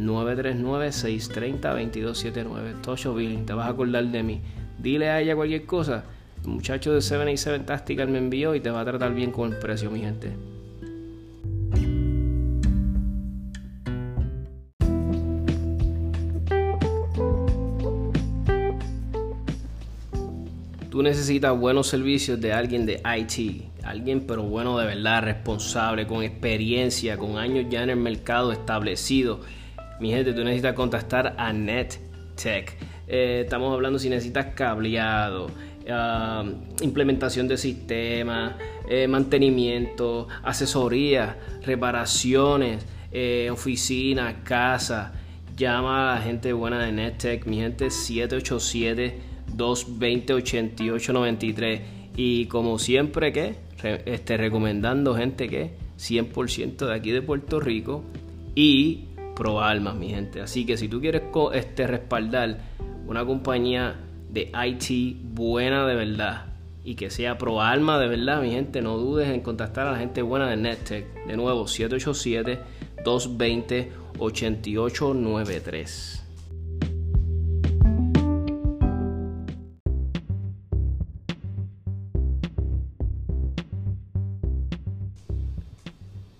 939-630-2279. Tosho Billing, te vas a acordar de mí. Dile a ella cualquier cosa. El muchacho de 787 Tactical me envió y te va a tratar bien con el precio, mi gente. Tú necesitas buenos servicios de alguien de IT, alguien pero bueno de verdad, responsable, con experiencia, con años ya en el mercado establecido mi gente, tú necesitas contactar a NetTech. Eh, estamos hablando si necesitas cableado, ah, implementación de sistemas, eh, mantenimiento, asesoría, reparaciones, eh, oficinas, casa. Llama a la gente buena de NetTech, mi gente 787-220-8893. Y como siempre, que este, recomendando gente que 100% de aquí de Puerto Rico y pro almas, mi gente. Así que si tú quieres este, respaldar una compañía de IT buena de verdad y que sea pro alma de verdad, mi gente, no dudes en contactar a la gente buena de NetTech. De nuevo, 787-220-8893.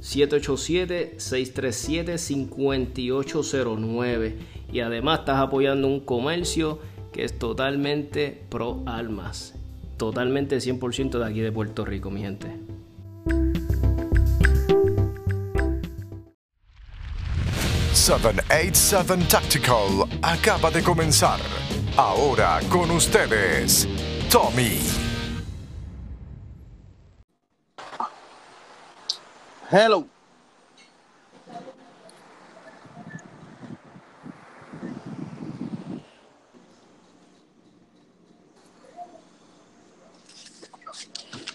787-637-5809. Y además estás apoyando un comercio que es totalmente pro almas. Totalmente 100% de aquí de Puerto Rico, mi gente. ...787 Tactical acaba de comenzar. Ahora con ustedes, Tommy. Hello.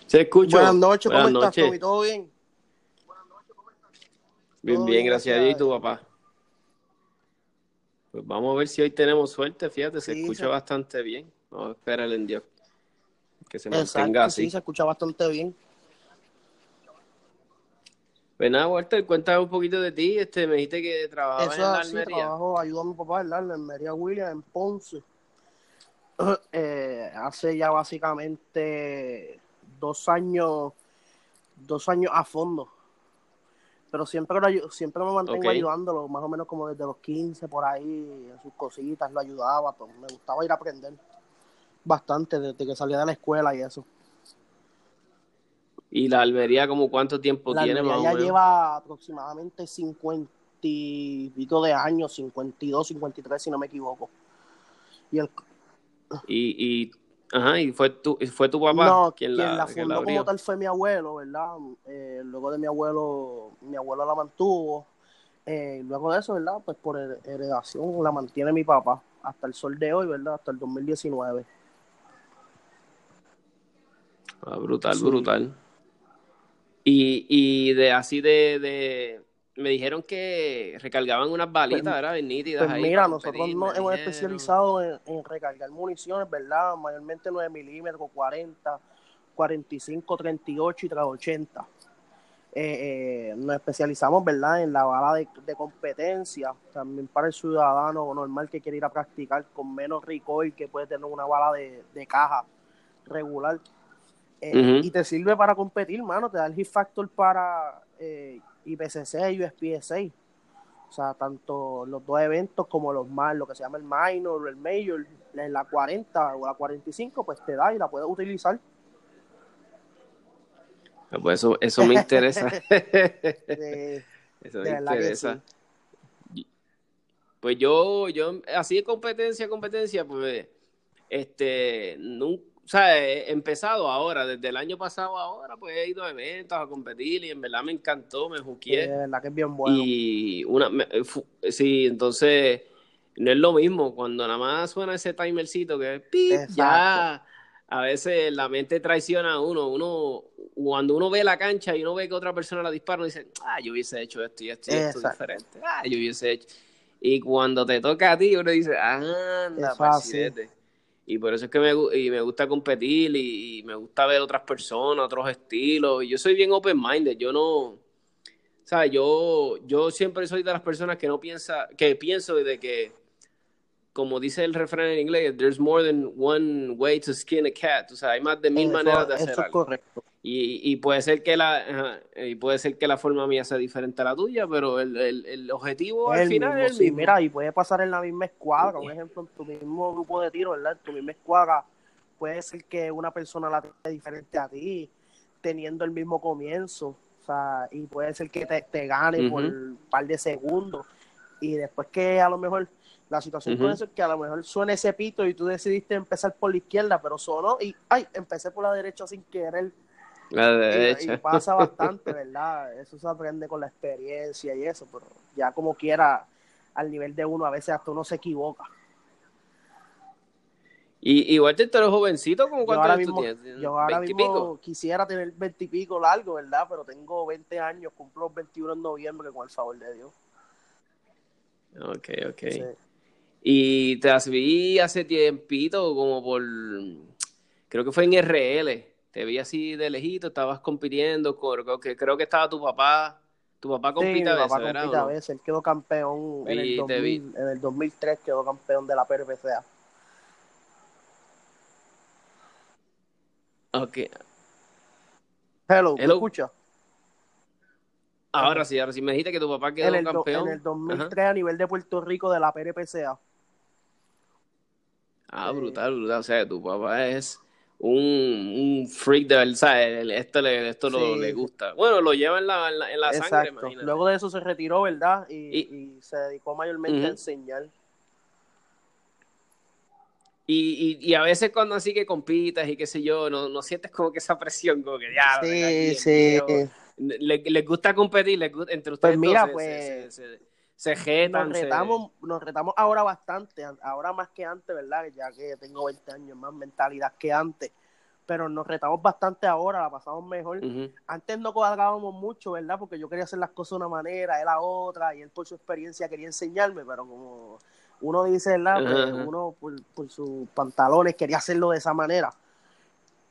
Se escucha. Buenas noches, ¿cómo estás, Tommy? ¿Todo bien? Bien, bien, gracias a Dios y tu papá. Pues vamos a ver si hoy tenemos suerte, fíjate, se escucha bastante bien. Vamos a esperar en Dios. Que se mantenga así. Sí, se escucha bastante bien. Pues nada, Walter, cuéntame un poquito de ti. Este, me dijiste que trabajabas en la Almería. trabajo, ayudo a mi papá en la Almería William en Ponce. Eh, hace ya básicamente dos años, dos años a fondo. Pero siempre, siempre me mantengo ayudándolo, más o menos como desde los 15 por ahí, en sus cositas, lo ayudaba. Pues, me gustaba ir a aprender bastante desde que salía de la escuela y eso. ¿Y la Almería como cuánto tiempo tiene más ya lleva aproximadamente 50 y pico de años, 52, 53 si no me equivoco. Y, y, Ajá, y fue tu, fue tu papá no, quien la, fundó como tal fue mi abuelo, ¿verdad? Eh, luego de mi abuelo, mi abuelo la mantuvo. Eh, luego de eso, ¿verdad? Pues por heredación la mantiene mi papá hasta el sol de hoy, ¿verdad? Hasta el 2019. Ah, brutal, brutal. Y, y de así de, me dijeron que recargaban unas balitas, pues, ¿verdad? Nítidas pues mira, nosotros nos hemos especializado en, recargar municiones, ¿verdad? Mayormente 9 milímetros, 40, 45, 38 y 380. Eh, eh, nos especializamos, ¿verdad? En la bala de, competencia, también para el ciudadano normal que quiere ir a practicar con menos recoil que puede tener una bala de, caja regular. Eh, y te sirve para competir, mano, te da el hit factor para eh, IPCC y USPSA. O sea, tanto los dos eventos como los más, lo que se llama el minor, o el major, la 40 o la 45, pues te da y la puedes utilizar. Ah, pues eso, eso me interesa. eso me interesa. Pues yo, yo, así de competencia, competencia, pues, este, nunca o sea, he empezado ahora, desde el año pasado ahora, pues he ido a eventos a competir y en verdad me encantó, me juqué. la que es bien bueno. Y una, sí, entonces no es lo mismo cuando nada más suena ese timercito que ya a veces la mente traiciona a uno, uno cuando uno ve la cancha y uno ve que otra persona la dispara, uno dice, ah, yo hubiese hecho esto y esto y esto diferente, ah, yo hubiese hecho. Y cuando te toca a ti, uno dice, anda, siete y por eso es que me, y me gusta competir y, me gusta ver otras personas, otros estilos. Y yo soy bien open-minded, yo no, ¿sabes? Yo, yo siempre soy de las personas que no piensa, que pienso de que, como dice el refrán en inglés, there's more than one way to skin a cat. O sea, hay más de mil maneras de hacer eso Es correcto. Y, y, puede ser que la y puede ser que la forma mía sea diferente a la tuya, pero el, el, el objetivo al final es el mismo. mira, y puede pasar en la misma escuadra, por ejemplo, en tu mismo grupo de tiro, ¿verdad? En tu misma escuadra, puede ser que una persona la tenga diferente a ti, teniendo el mismo comienzo, o sea, y puede ser que te, te gane por un par de segundos, y después que a lo mejor la situación puede ser que a lo mejor suene ese pito y tú decidiste empezar por la izquierda, pero sonó y, ay, empecé por la derecha sin querer y, pasa bastante, ¿verdad? Eso se aprende con la experiencia y eso, pero ya como quiera, al nivel de uno, a veces hasta uno se equivoca. Y igual te eres jovencito, como cuánto ahora mismo, Yo ahora mismo quisiera tener 20 y pico largo, ¿verdad? Pero tengo 20 años, cumplo 21 en noviembre, con el favor de Dios. Ok, ok. Y te vi hace tiempito, como por, creo que fue en RL, te vi así de lejito, estabas compitiendo, que creo que estaba tu papá, tu papá compite a veces, ¿verdad? a veces, él quedó campeón en el, 2000, en el 2003, quedó campeón de la PRPCA. Ok. Hello, ¿me escuchas? Ahora sí, ahora sí. Me dijiste que tu papá quedó campeón. en el 2003 a nivel de Puerto Rico de la PRPCA. Ah, brutal, brutal. O sea, tu papá es un, un freak de verdad, esto, le, esto le gusta. Bueno, lo lleva en la, en la, sangre, Luego de eso se retiró, ¿verdad? Y, se dedicó mayormente a enseñar. Y, y, a veces cuando así que compitas y qué sé yo, no, no sientes como que esa presión, como que ya. Sí, sí. Les gusta competir, les gusta, entre pues ustedes. Pues mira, pues. Se, se, nos retamos, nos retamos ahora bastante, ahora más que antes, ¿verdad? Ya que tengo 20 años más mentalidad que antes, pero nos retamos bastante ahora, la pasamos mejor. Antes no cuadrábamos mucho, ¿verdad? Porque yo quería hacer las cosas de una manera, él a otra, y él por su experiencia quería enseñarme, pero como uno dice, ¿verdad? Pues uno por, por sus pantalones quería hacerlo de esa manera.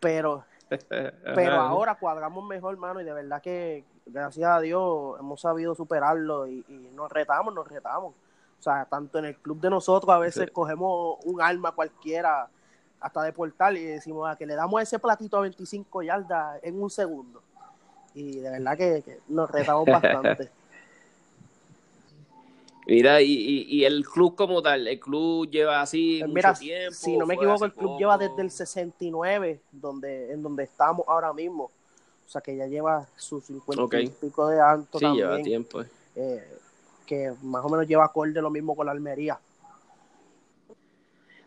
Pero pero ahora cuadramos mejor, mano, y de verdad que, gracias a Dios, hemos sabido superarlo y, nos retamos, nos retamos. O sea, tanto en el club de nosotros, a veces cogemos un arma cualquiera, hasta de portal, y decimos a ah, que le damos ese platito a 25 yardas en un segundo. Y de verdad que nos retamos bastante. Mira, y, y, el club como tal, el club lleva así pues mucho tiempo. Si no me equivoco, el club lleva desde el 69, donde, en donde estamos ahora mismo. O sea, que ya lleva sus 50 y pico de alto sí, lleva tiempo. Eh. Eh, que más o menos lleva acorde lo mismo con la Almería.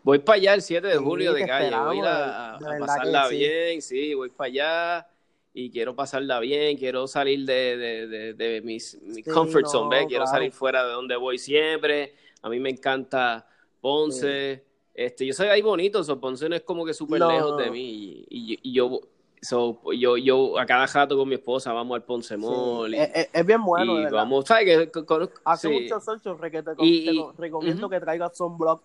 Voy para allá el 7 de julio de calle, voy a, a pasarla bien, sí, voy para allá y quiero pasarla bien, quiero salir de, de, de, mis, mi comfort zone, quiero salir fuera de donde voy siempre. A mí me encanta Ponce. Este, yo soy ahí bonito, so Ponce no es como que súper lejos de mí. Y, y, yo, so, yo, yo a cada jato con mi esposa vamos al Ponce Mall. es, bien bueno. Y vamos, ¿sabes? Que, Hace mucho sol, que te, y, recomiendo que traigas sunblock.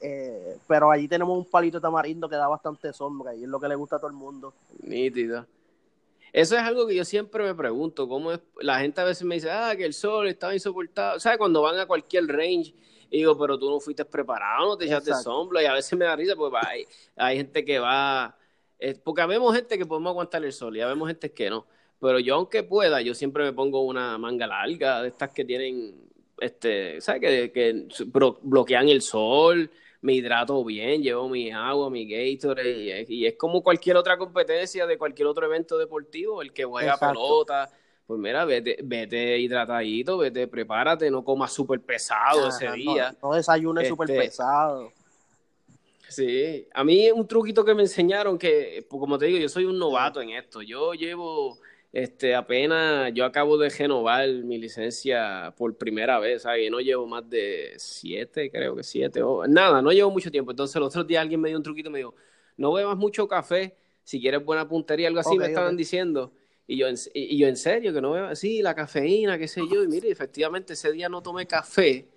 Eh, pero allí tenemos un palito de tamarindo que da bastante sombra y es lo que le gusta a todo el mundo. Nítido. Eso es algo que yo siempre me pregunto, cómo es, la gente a veces me dice, ah, que el sol estaba insoportable, ¿sabes? Cuando van a cualquier range, y digo, pero tú no fuiste preparado, no te echaste sombra, y a veces me da risa, porque hay, hay gente que va, porque vemos gente que podemos aguantar el sol, y vemos gente que no, pero yo aunque pueda, yo siempre me pongo una manga larga, de estas que tienen, este, ¿sabes? Que, que bloquean el sol, me hidrato bien, llevo mi agua, mi Gatorade, y es, como cualquier otra competencia de cualquier otro evento deportivo, el que juega pelota, pues mira, vete, vete hidratadito, vete, prepárate, no comas súper pesado ese día. No, desayunes súper este, pesado. Sí, a mí un truquito que me enseñaron que, pues, como te digo, yo soy un novato en esto, yo llevo este, apenas yo acabo de renovar mi licencia por primera vez, ¿sabes? no llevo más de siete, creo que siete, o nada, no llevo mucho tiempo. Entonces el otro día alguien me dio un truquito y me dijo, no bebas mucho café, si quieres buena puntería, algo así me estaban diciendo. Y yo, y yo, en serio, que no bebas, sí, la cafeína, qué sé yo. Y mire, efectivamente ese día no tomé café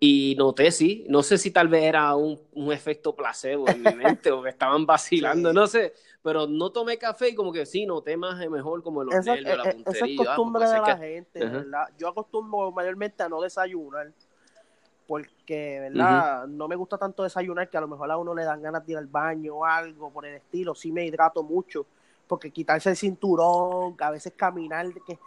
y noté, sí, no sé si tal vez era un, un efecto placebo en mi mente o que estaban vacilando, no sé, pero no tomé café y como que sí, noté más mejor como los nervios, la puntería. Esa es costumbre de la gente, ¿verdad? Yo acostumbro mayormente a no desayunar porque, ¿verdad? No me gusta tanto desayunar que a lo mejor a uno le dan ganas de ir al baño o algo por el estilo. Sí me hidrato mucho porque quitarse el cinturón, a veces caminar, que,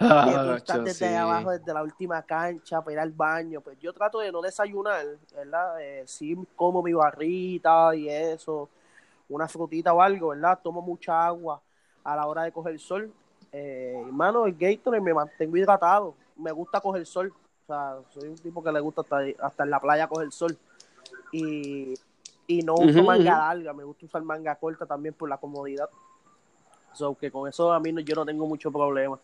ah, desde abajo, desde la última cancha para ir al baño. Pues yo trato de no desayunar, ¿verdad? Eh, sí como mi barrita y eso una frutita o algo, ¿verdad? Tomo mucha agua a la hora de coger sol. Eh, hermano, el Gatorade me mantengo hidratado. Me gusta coger sol. O sea, soy un tipo que le gusta hasta, hasta en la playa coger sol. Y, y no uso manga larga, me gusta usar manga corta también por la comodidad. So, que con eso a mí no, yo no tengo mucho problema.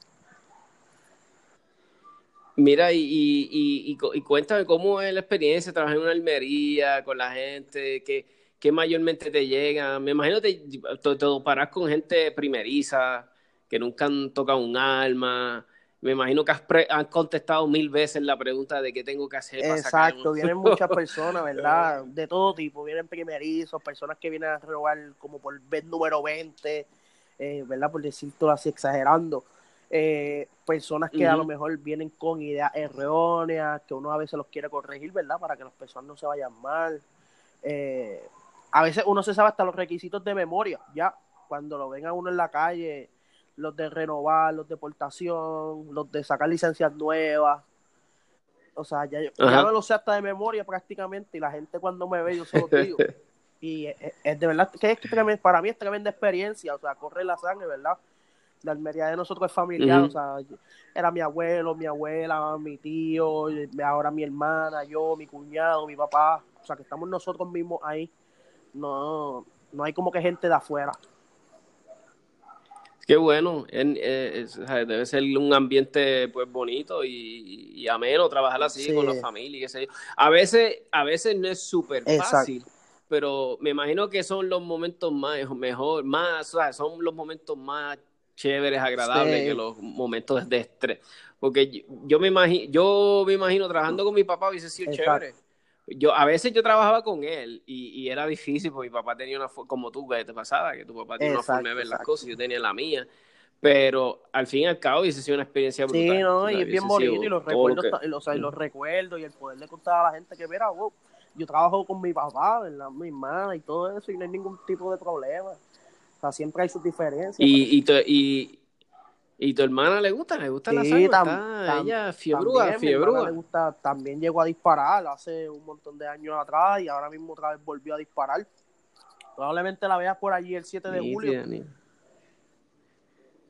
Mira, y, y, y, cuéntame cómo es la experiencia trabajar en una almería con la gente, que ¿qué mayormente te llega? Me imagino que te, te, paras con gente primeriza, que nunca han tocado un alma. Me imagino que has, contestado mil veces la pregunta de qué tengo que hacer. Para Exacto, vienen muchas personas, ¿verdad? De todo tipo. Vienen primerizos, personas que vienen a robar como por vez número 20, eh, ¿verdad? Por decirlo así, exagerando. Eh, personas que a lo mejor vienen con ideas erróneas, que uno a veces los quiere corregir, ¿verdad? Para que las personas no se vayan mal. Eh, a veces uno se sabe hasta los requisitos de memoria, ya, cuando lo ven a uno en la calle, los de renovar, los de portación, los de sacar licencias nuevas. O sea, ya, ya me lo sé hasta de memoria prácticamente y la gente cuando me ve yo se lo digo. y es, de verdad que es para mí es tremenda experiencia, o sea, corre la sangre, ¿verdad? La Almería de nosotros es familiar, o sea, era mi abuelo, mi abuela, mi tío, ahora mi hermana, yo, mi cuñado, mi papá, o sea, que estamos nosotros mismos ahí no, no hay como que gente de afuera. Qué bueno, eh, debe ser un ambiente pues bonito y, ameno trabajar así con la familia. A veces, a veces no es súper fácil, pero me imagino que son los momentos más mejor, más, son los momentos más chéveres, agradables que los momentos de estrés. Porque yo, me imagino, yo me imagino trabajando con mi papá hubiese sido chévere. Yo a veces yo trabajaba con él y, era difícil porque mi papá tenía una como tú que te pasaba que tu papá tenía una forma de ver las cosas y yo tenía la mía. Pero al fin y al cabo hubiese sido una experiencia brutal. sí no y es bien bonito y los recuerdos y los recuerdos y el poder de contar a la gente que mira wow, yo trabajo con mi papá ¿verdad? mi hermana y todo eso y no hay ningún tipo de problema o sea siempre hay sus diferencias y, y, y ¿Y tu hermana le gusta? ¿Le gusta la sangre? ella fiebrúa, fiebrúa. le gusta, también llegó a disparar hace un montón de años atrás y ahora mismo otra vez volvió a disparar. Probablemente la veas por allí el 7 de julio.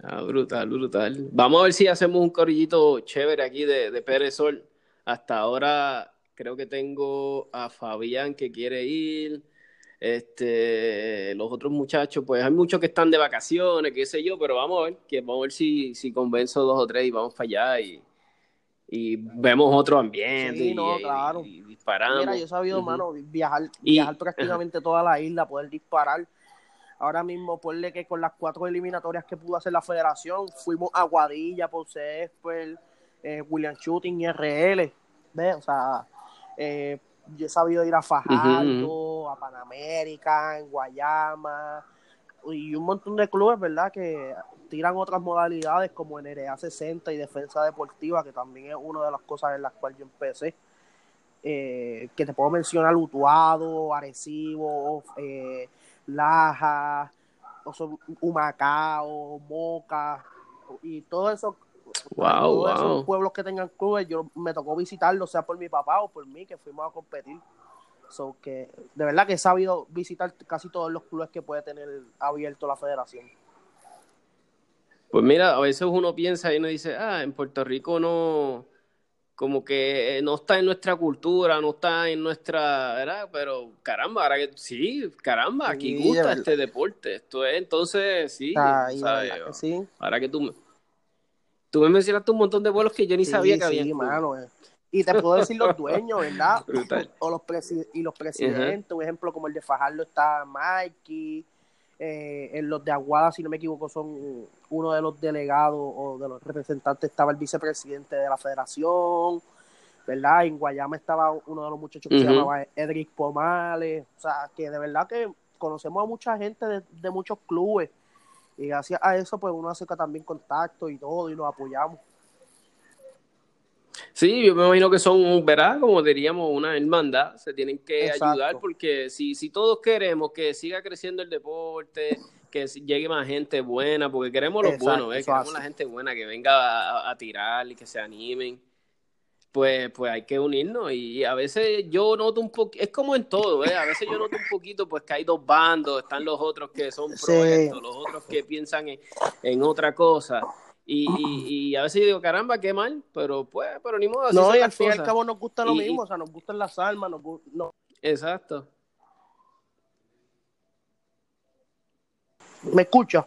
Ah, brutal, brutal. Vamos a ver si hacemos un corillito chévere aquí de, de Pérez Sol. Hasta ahora creo que tengo a Fabián que quiere ir, este, los otros muchachos, pues hay muchos que están de vacaciones, qué sé yo, pero vamos a ver, que vamos a ver si, si convenzo dos o tres y vamos para allá y, y vemos otro ambiente Sí, no, y, claro. y- y disparamos. Mira, yo he sabido, Ujú. mano, viajar, viajar prácticamente toda la isla, poder disparar. Ahora mismo, ponle que con las cuatro eliminatorias que pudo hacer la federación, fuimos a Guadilla, por Césped, eh, William Shooting y RL. ¿Ves? O sea, eh, yo he sabido ir a Fajardo, a Panamérica, en Guayama, y un montón de clubes, ¿verdad? Que tiran otras modalidades como NRA 60 y defensa deportiva, que también es una de las cosas en las cuales yo empecé eh, que te puedo mencionar Utuado, Arecibo, eh, Laja, o son Humacao, Moca, y todo eso. Wow, todos esos wow. pueblos que tengan clubes, yo me tocó visitarlos, sea por mi papá o por mí, que fuimos a competir. So que de verdad que he sabido visitar casi todos los clubes que puede tener abierto la federación. Pues mira, a veces uno piensa y uno dice, ah, en Puerto Rico no, como que no está en nuestra cultura, no está en nuestra, ¿verdad? Pero caramba, ahora que sí, caramba, aquí Sí, gusta este deporte. Esto es, entonces, sí, ¿sabes? que sí. Ahora que tú me, tú me mencionaste un montón de vuelos que yo ni Sí, sabía que sí, había. mano, eh. Y te puedo decir los dueños, ¿verdad? Brutal. O los presi- y los presidentes, un ejemplo como el de Fajardo está Mikey, eh, en los de Aguada, si no me equivoco, son uno de los delegados o de los representantes, estaba el vicepresidente de la federación, ¿verdad? En Guayama estaba uno de los muchachos que se llamaba Edric Pomales, o sea, que de verdad que conocemos a mucha gente de, de muchos clubes y gracias a eso pues uno acerca también contacto y todo y nos apoyamos. Sí, yo me imagino que son, ¿verdad? Como diríamos, una hermandad. Se tienen que Exacto. ayudar porque si, si todos queremos que siga creciendo el deporte, que llegue más gente buena, porque queremos los Exacto, buenos, ¿eh? Queremos así. la gente buena que venga a, a tirar y que se animen. Pues, pues hay que unirnos y a veces yo noto un poquito, es como en todo, ¿eh? A veces yo noto un poquito pues que hay dos bandos, están los otros que son pro Sí. esto, los otros que piensan en, en otra cosa. Y, y, y a veces yo digo, caramba, qué mal, pero pues, pero ni modo, así No, y al fin y al cabo nos gusta lo Y- mismo, o sea, nos gustan las almas, nos, gu- no- Exacto. ¿Me escucha?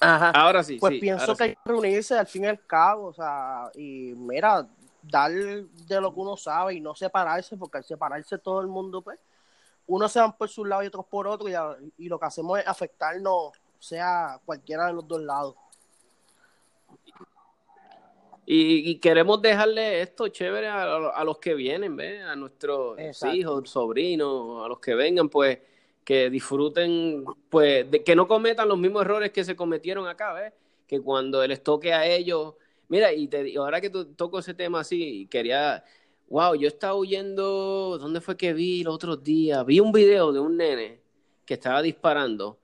Ajá. Ahora sí, pues sí, pienso que sí. hay que reunirse al fin y al cabo, o sea, y mira, dar de lo que uno sabe y no separarse, porque al separarse todo el mundo, pues, unos se van por su lado y otros por otro, y, a- y lo que hacemos es afectarnos, sea cualquiera de los dos lados. Y, y queremos dejarle esto chévere a, a los que vienen, ¿ves? A nuestros Exacto. hijos, sobrinos, a los que vengan, pues, que disfruten, pues, de que no cometan los mismos errores que se cometieron acá, ¿ves? Que cuando les toque a ellos, mira, y te ahora que toco ese tema así, quería, wow, yo estaba huyendo, ¿dónde fue que vi los otros días? Vi un video de un nene que estaba disparando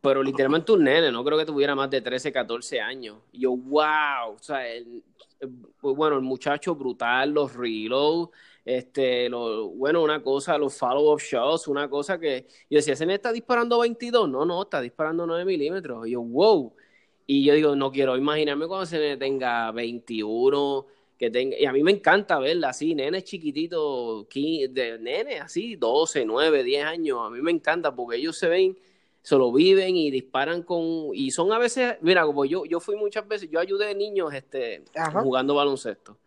pero literalmente un nene, no creo que tuviera más de 13, 14 años. Y yo, wow, o sea, el- el- bueno, el muchacho brutal, los reload, este, lo, bueno, una cosa, los follow-up shots, una cosa que, yo decía, ¿se me está disparando 22? No, no, está disparando 9 milímetros. Y yo, wow. Y yo digo, no quiero imaginarme cuando se me tenga 21, que tenga, y a mí me encanta verla así, nenes chiquititos, qui- de nenes así, 12, 9, 10 años, a mí me encanta porque ellos se ven se lo viven y disparan con y son a veces mira como yo yo fui muchas veces yo ayudé a niños este Ajá. jugando baloncesto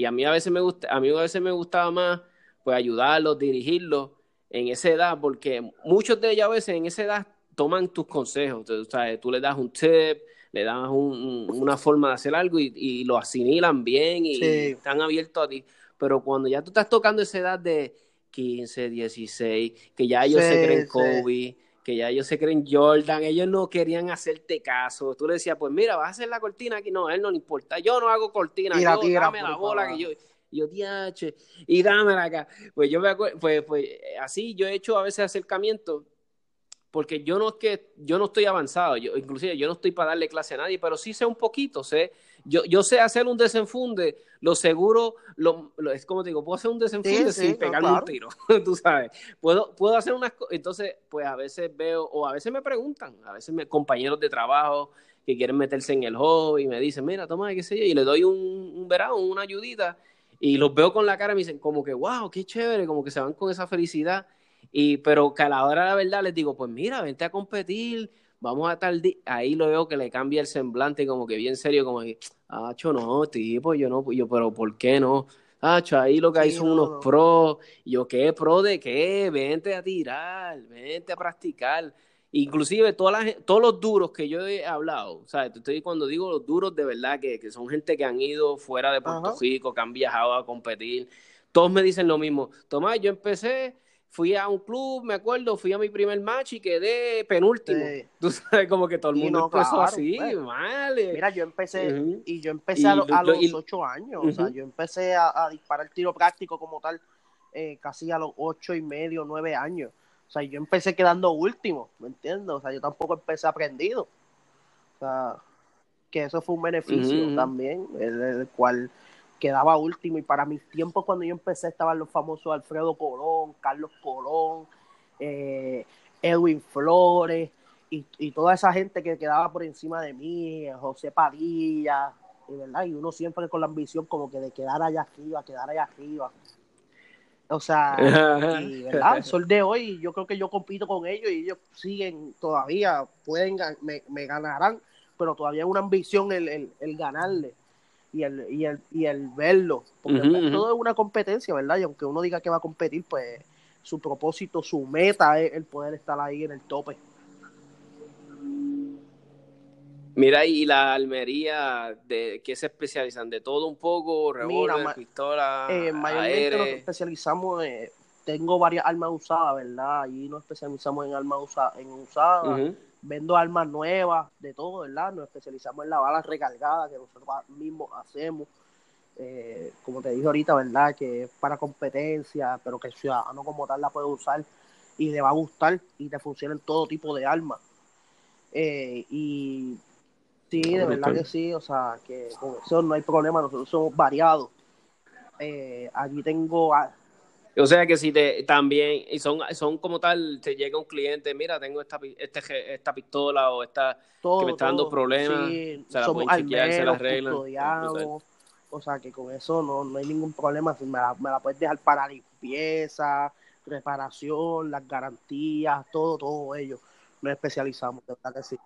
y a mí a veces me gusta a mí a veces me gustaba más pues ayudarlos dirigirlos en esa edad porque muchos de ellos a veces en esa edad toman tus consejos tú, sabes, tú le das un tip le das un- un- una forma de hacer algo y, y lo asimilan bien y, Sí. están abiertos a ti pero cuando ya tú estás tocando esa edad de 15, 16 que ya ellos Sí, se creen sí. Kobe que ya ellos se creen Jordan, ellos no querían hacerte caso. Tú le decías, pues mira, vas a hacer la cortina aquí. No, a él no le importa. Yo no hago cortina. La yo, tira dame la bola para que yo, yo, diache, y dámela acá. Pues yo me acuerdo, pues, pues así yo he hecho a veces acercamientos porque yo no es que yo no estoy avanzado, yo inclusive yo no estoy para darle clase a nadie, pero sí sé un poquito, sé, yo, yo sé hacer un desenfunde, lo seguro, lo, lo- es como te digo, puedo hacer un desenfunde Sí, sí, sin no, pegarme claro. un tiro, tú sabes, puedo, puedo hacer unas cosas, entonces pues a veces veo, o a veces me preguntan, a veces me, compañeros de trabajo que quieren meterse en el hobby me dicen, mira, toma, qué sé yo, y le doy un, un verano, una ayudita, y los veo con la cara y me dicen como que, wow, qué chévere, como que se van con esa felicidad. Y, pero que a la hora de la verdad les digo, pues mira, vente a competir, vamos a tal día. Ahí lo veo que le cambia el semblante, como que bien serio, como que, ah, no, tipo, yo no, yo, pero ¿por qué no? Ah, ahí lo que hay son unos pros. yo, ¿qué pro de qué? Vente a tirar, vente a practicar. Inclusive todas todos los duros que yo he hablado, ¿sabes? Estoy cuando digo los duros de verdad, que, que son gente que han ido fuera de Puerto Rico, que han viajado a competir, todos me dicen lo mismo. Tomás, yo empecé, fui a un club, me acuerdo, fui a mi primer match y quedé penúltimo. Tú sabes, como que todo el mundo empezó así, vale. Mira, yo empecé, y yo empecé a, los ocho años, o sea, yo empecé a, disparar tiro práctico como tal, eh, casi a los ocho y medio, nueve años. O sea, yo empecé quedando último, ¿me entiendes? O sea, yo tampoco empecé aprendido. O sea, que eso fue un beneficio también, el, cual quedaba último. Y para mis tiempos, cuando yo empecé, estaban los famosos Alfredo Colón, Carlos Colón, eh, Edwin Flores, y, y, toda esa gente que quedaba por encima de mí, José Padilla, y, ¿verdad? y uno siempre con la ambición como que de quedar allá arriba, quedar allá arriba. O sea, y, ¿verdad? El sol de hoy, yo creo que yo compito con ellos y ellos siguen todavía, pueden, me, me ganarán, pero todavía es una ambición el, el, el ganarle y el, y el, y el verlo. Porque todo es una competencia, ¿verdad? Y aunque uno diga que va a competir, pues su propósito, su meta es el poder estar ahí en el tope. Mira, y la Almería, ¿de qué se especializan? ¿De todo un poco? ¿Revólver, pistola, eh, Mayormente nos especializamos, eh, tengo varias armas usadas, ¿verdad? Ahí nos especializamos en armas usadas, en usadas. Vendo armas nuevas, de todo, ¿verdad? Nos especializamos en la bala recargada que nosotros mismos hacemos. Eh, como te dije ahorita, ¿verdad? Que es para competencia, pero que el ciudadano como tal la puede usar y le va a gustar y te funcionan todo tipo de armas. Eh, y Sí, de verdad que sí, o sea, que con eso no hay problema, nosotros somos variados. Eh, aquí tengo... O sea que si te también, y son, son como tal, te llega un cliente, mira, tengo esta, este, esta pistola o esta que me está dando problemas, sí, se la somos pueden chequear, se la arreglan. O sea que con eso no, no hay ningún problema, me la, me la puedes dejar para limpieza, reparación, las garantías, todo, todo ello. Nos especializamos, de verdad que sí.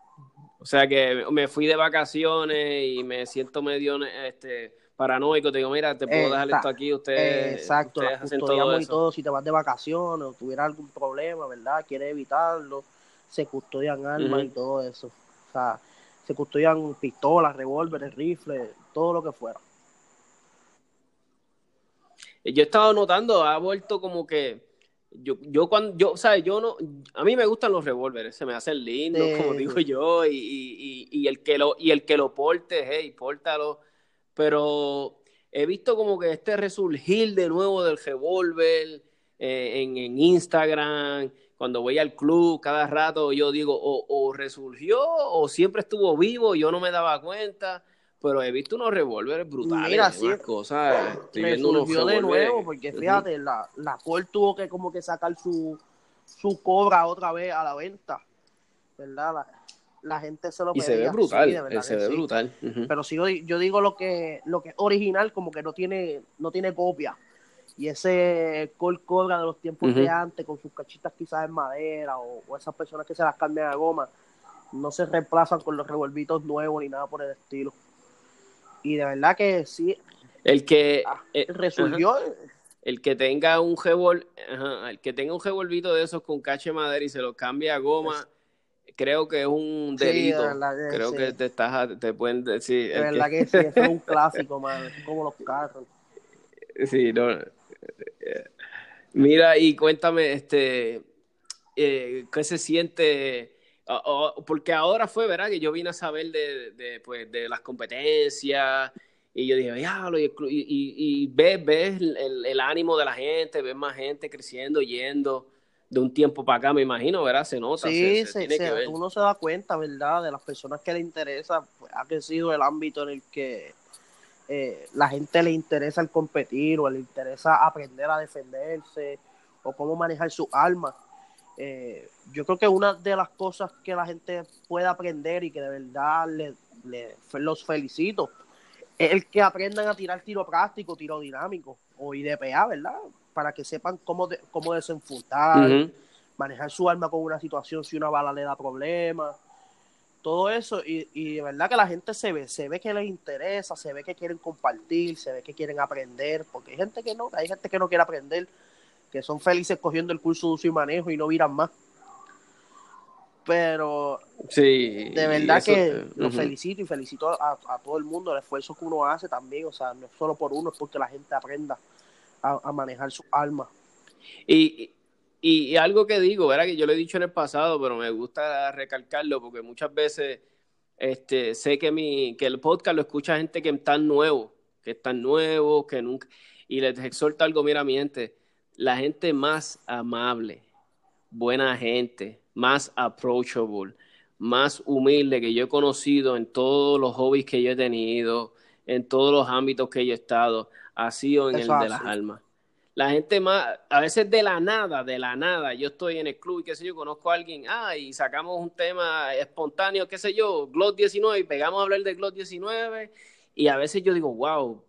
O sea que me fui de vacaciones y me siento medio este, paranoico. Te digo, mira, te puedo dejar esto aquí. Ustedes, exacto, hacen todo y todo. Si te vas de vacaciones o tuviera algún problema, ¿verdad? Quieres evitarlo, se custodian armas y todo eso. O sea, se custodian pistolas, revólveres, rifles, todo lo que fuera. Yo he estado notando, ha vuelto como que yo, yo cuando, yo, ¿sabes? Yo no, a mí me gustan los revólveres, se me hacen lindos, como digo yo, y, y, y, el que lo, y el que lo porte, hey, pórtalo, pero he visto como que este resurgir de nuevo del revólver eh, en, en, Instagram, cuando voy al club, cada rato yo digo, o, o resurgió, o siempre estuvo vivo, yo no me daba cuenta, pero he visto unos revólveres brutales, Mira, sí, cosas. Estoy viendo de nuevo, porque fíjate, la, la Ford tuvo que como que sacar su, su cobra otra vez a la venta, ¿verdad? La, gente se lo y se ve brutal, se ve brutal. Pero si yo, yo, digo lo que lo que es original, como que no tiene no tiene copia. Y ese Colt Cobra de los tiempos de antes, con sus cachitas quizás en madera, o, o esas personas que se las cambian a goma, no se reemplazan con los revolvitos nuevos ni nada por el estilo y de verdad que sí. El que ah, eh, resolvió. el que tenga un revol, el que tenga un revolvito de esos con cache madera y se lo cambie a goma, creo que es un delito. creo que te estás te pueden decir. De verdad que, sí, es un clásico, man, como los carros. Sí, no. Mira, y cuéntame, este, eh, ¿qué se siente? porque ahora fue, ¿verdad? Que yo vine a saber de, de, pues, de las competencias y yo dije, diablo, y, y, ves, ves el, el, ánimo de la gente, ves más gente creciendo, yendo de un tiempo para acá, me imagino, ¿verdad? Se nota. Sí, se, uno se da cuenta, ¿verdad? De las personas que le interesa, pues, ha crecido el ámbito en el que eh, la gente le interesa el competir o le interesa aprender a defenderse o cómo manejar su armas eh, yo creo que una de las cosas que la gente puede aprender y que de verdad le, los felicito el que aprendan a tirar tiro práctico, tiro dinámico o IDPA, ¿verdad? Para que sepan cómo, cómo desenfundar, manejar su arma con una situación si una bala le da problemas, todo eso. Y, y de verdad que la gente se ve, se ve que les interesa, se ve que quieren compartir, se ve que quieren aprender, porque hay gente que no, hay gente que no quiere aprender, que son felices cogiendo el curso de uso y manejo y no miran más. Pero sí, de verdad que lo felicito y felicito a, todo el mundo el esfuerzo que uno hace también, o sea, no es solo por uno, es porque la gente aprenda a, manejar su alma. Y, y, algo que digo, ¿verdad? que yo lo he dicho en el pasado, pero me gusta recalcarlo porque muchas veces este, sé que, mi, que el podcast lo escucha gente que está nuevo, que están nuevos, que nunca... Y les exhorta algo, mira mi gente, la gente más amable, buena gente, más approachable, más humilde que yo he conocido en todos los hobbies que yo he tenido, en todos los ámbitos que yo he estado, ha sido en el de las almas. La gente más, a veces de la nada, de la nada, yo estoy en el club y qué sé yo, conozco a alguien, ah, y sacamos un tema espontáneo, qué sé yo, GLOT 19, y pegamos a hablar de GLOT 19, y a veces yo digo, wow,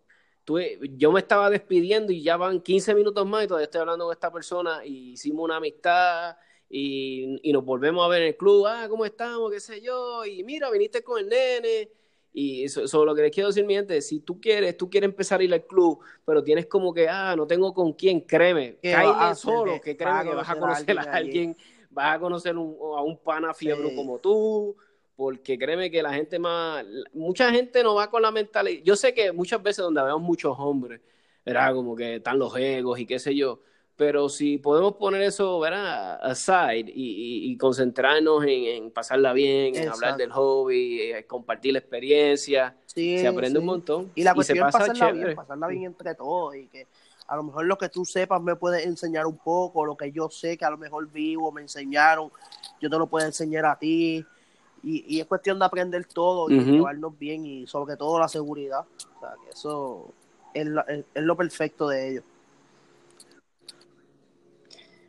yo me estaba despidiendo y ya van 15 minutos más y todavía estoy hablando con esta persona y hicimos una amistad y, y, nos volvemos a ver en el club, ah, ¿cómo estamos? ¿Qué sé yo? Y mira, viniste con el nene. Y eso, lo que les quiero decir, mi gente, si tú quieres, tú quieres empezar a ir al club, pero tienes como que, ah, no tengo con quién, créeme, cállate solo, que créeme que vas a conocer a alguien, vas a conocer a un pana fiebre como tú, porque créeme que la gente más, mucha gente no va con la mentalidad, yo sé que muchas veces donde vemos muchos hombres, era como que están los egos y qué sé yo, pero si podemos poner eso, ¿verdad? Aside y, concentrarnos en, pasarla bien, en hablar del hobby, eh, compartir la experiencia, se aprende un montón. Y la cuestión es pasarla bien, pasarla bien entre todos y que a lo mejor lo que tú sepas me puedes enseñar un poco, lo que yo sé que a lo mejor vivo, me enseñaron, yo te lo puedo enseñar a ti. Y, es cuestión de aprender todo y llevarnos bien y sobre todo la seguridad. O sea, que eso es lo perfecto de ellos.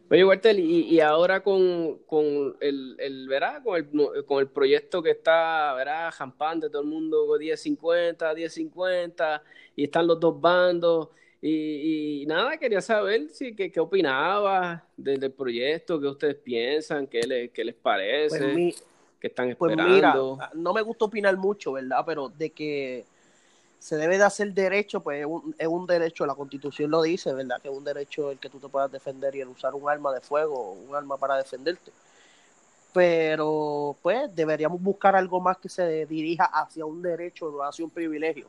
Oye, Walter, y, y ahora con, con el, el, ¿verdad? Con el, con el proyecto que está, ¿verdad? Jampante, todo el mundo 10-50, 10-50, y están los dos bandos. Y, y, nada, quería saber si qué, qué opinabas del, proyecto, qué ustedes piensan, qué, le, qué les parece, pues qué están esperando. Pues mira, no me gusta opinar mucho, ¿verdad? Pero de que se debe de hacer derecho, pues es un, derecho, la constitución lo dice, ¿verdad? Que es un derecho el que tú te puedas defender y el usar un arma de fuego, un arma para defenderte. Pero pues deberíamos buscar algo más que se dirija hacia un derecho, no hacia un privilegio.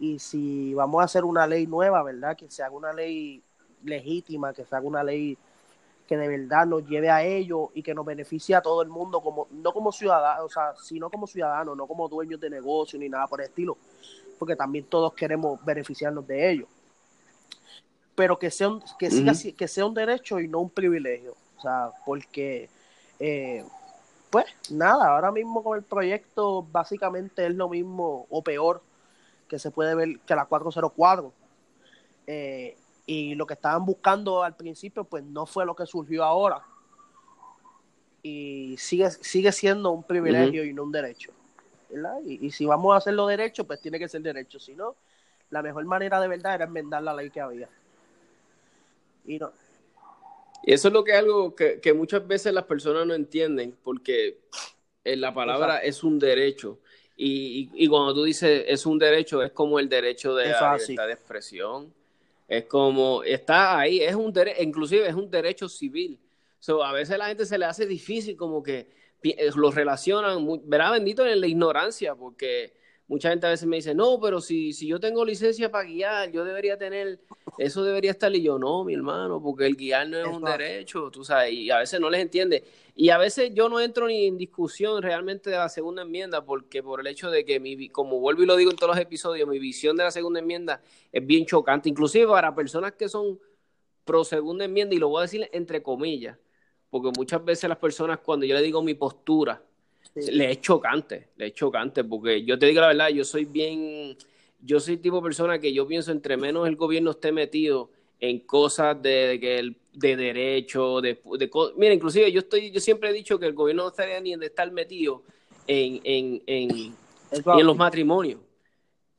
Y si vamos a hacer una ley nueva, ¿verdad? Que se haga una ley legítima, que se haga una ley que de verdad nos lleve a ello y que nos beneficie a todo el mundo, como no como ciudadanos, o sea, sino como ciudadanos, no como dueños de negocio ni nada por el estilo, porque también todos queremos beneficiarnos de ello. Pero que sea un, que, que sea un derecho y no un privilegio. O sea, porque, eh, pues nada, ahora mismo con el proyecto básicamente es lo mismo o peor que se puede ver que la 404. Eh, y lo que estaban buscando al principio, pues no fue lo que surgió ahora. Y sigue, sigue siendo un privilegio y no un derecho. Y, si vamos a hacerlo derecho, pues tiene que ser derecho. Si no, la mejor manera de verdad era enmendar la ley que había. Y no. Y eso es lo que es algo que, muchas veces las personas no entienden, porque la palabra es un derecho. Y, y, cuando tú dices es un derecho, es como el derecho de la libertad de expresión. Es como, está ahí, es un derecho, inclusive es un derecho civil. So, a veces a la gente se le hace difícil como que los relacionan, verá bendito en la ignorancia, porque mucha gente a veces me dice, no, pero si, si yo tengo licencia para guiar, yo debería tener, eso debería estar, y yo no, mi hermano, porque el guiar no es, un derecho, tú sabes, y a veces no les entiende. Y a veces yo no entro ni en discusión realmente de la segunda enmienda, porque por el hecho de que, mi, como vuelvo y lo digo en todos los episodios, mi visión de la segunda enmienda es bien chocante, inclusive para personas que son pro segunda enmienda, y lo voy a decir entre comillas, porque muchas veces las personas cuando yo le digo mi postura, le es chocante, le es chocante, porque yo te digo la verdad, yo soy bien, yo soy tipo de persona que yo pienso entre menos el gobierno esté metido en cosas de, de, de derecho, de, de mira, inclusive yo estoy, yo siempre he dicho que el gobierno no estaría ni de estar metido en, en, en, en los matrimonios.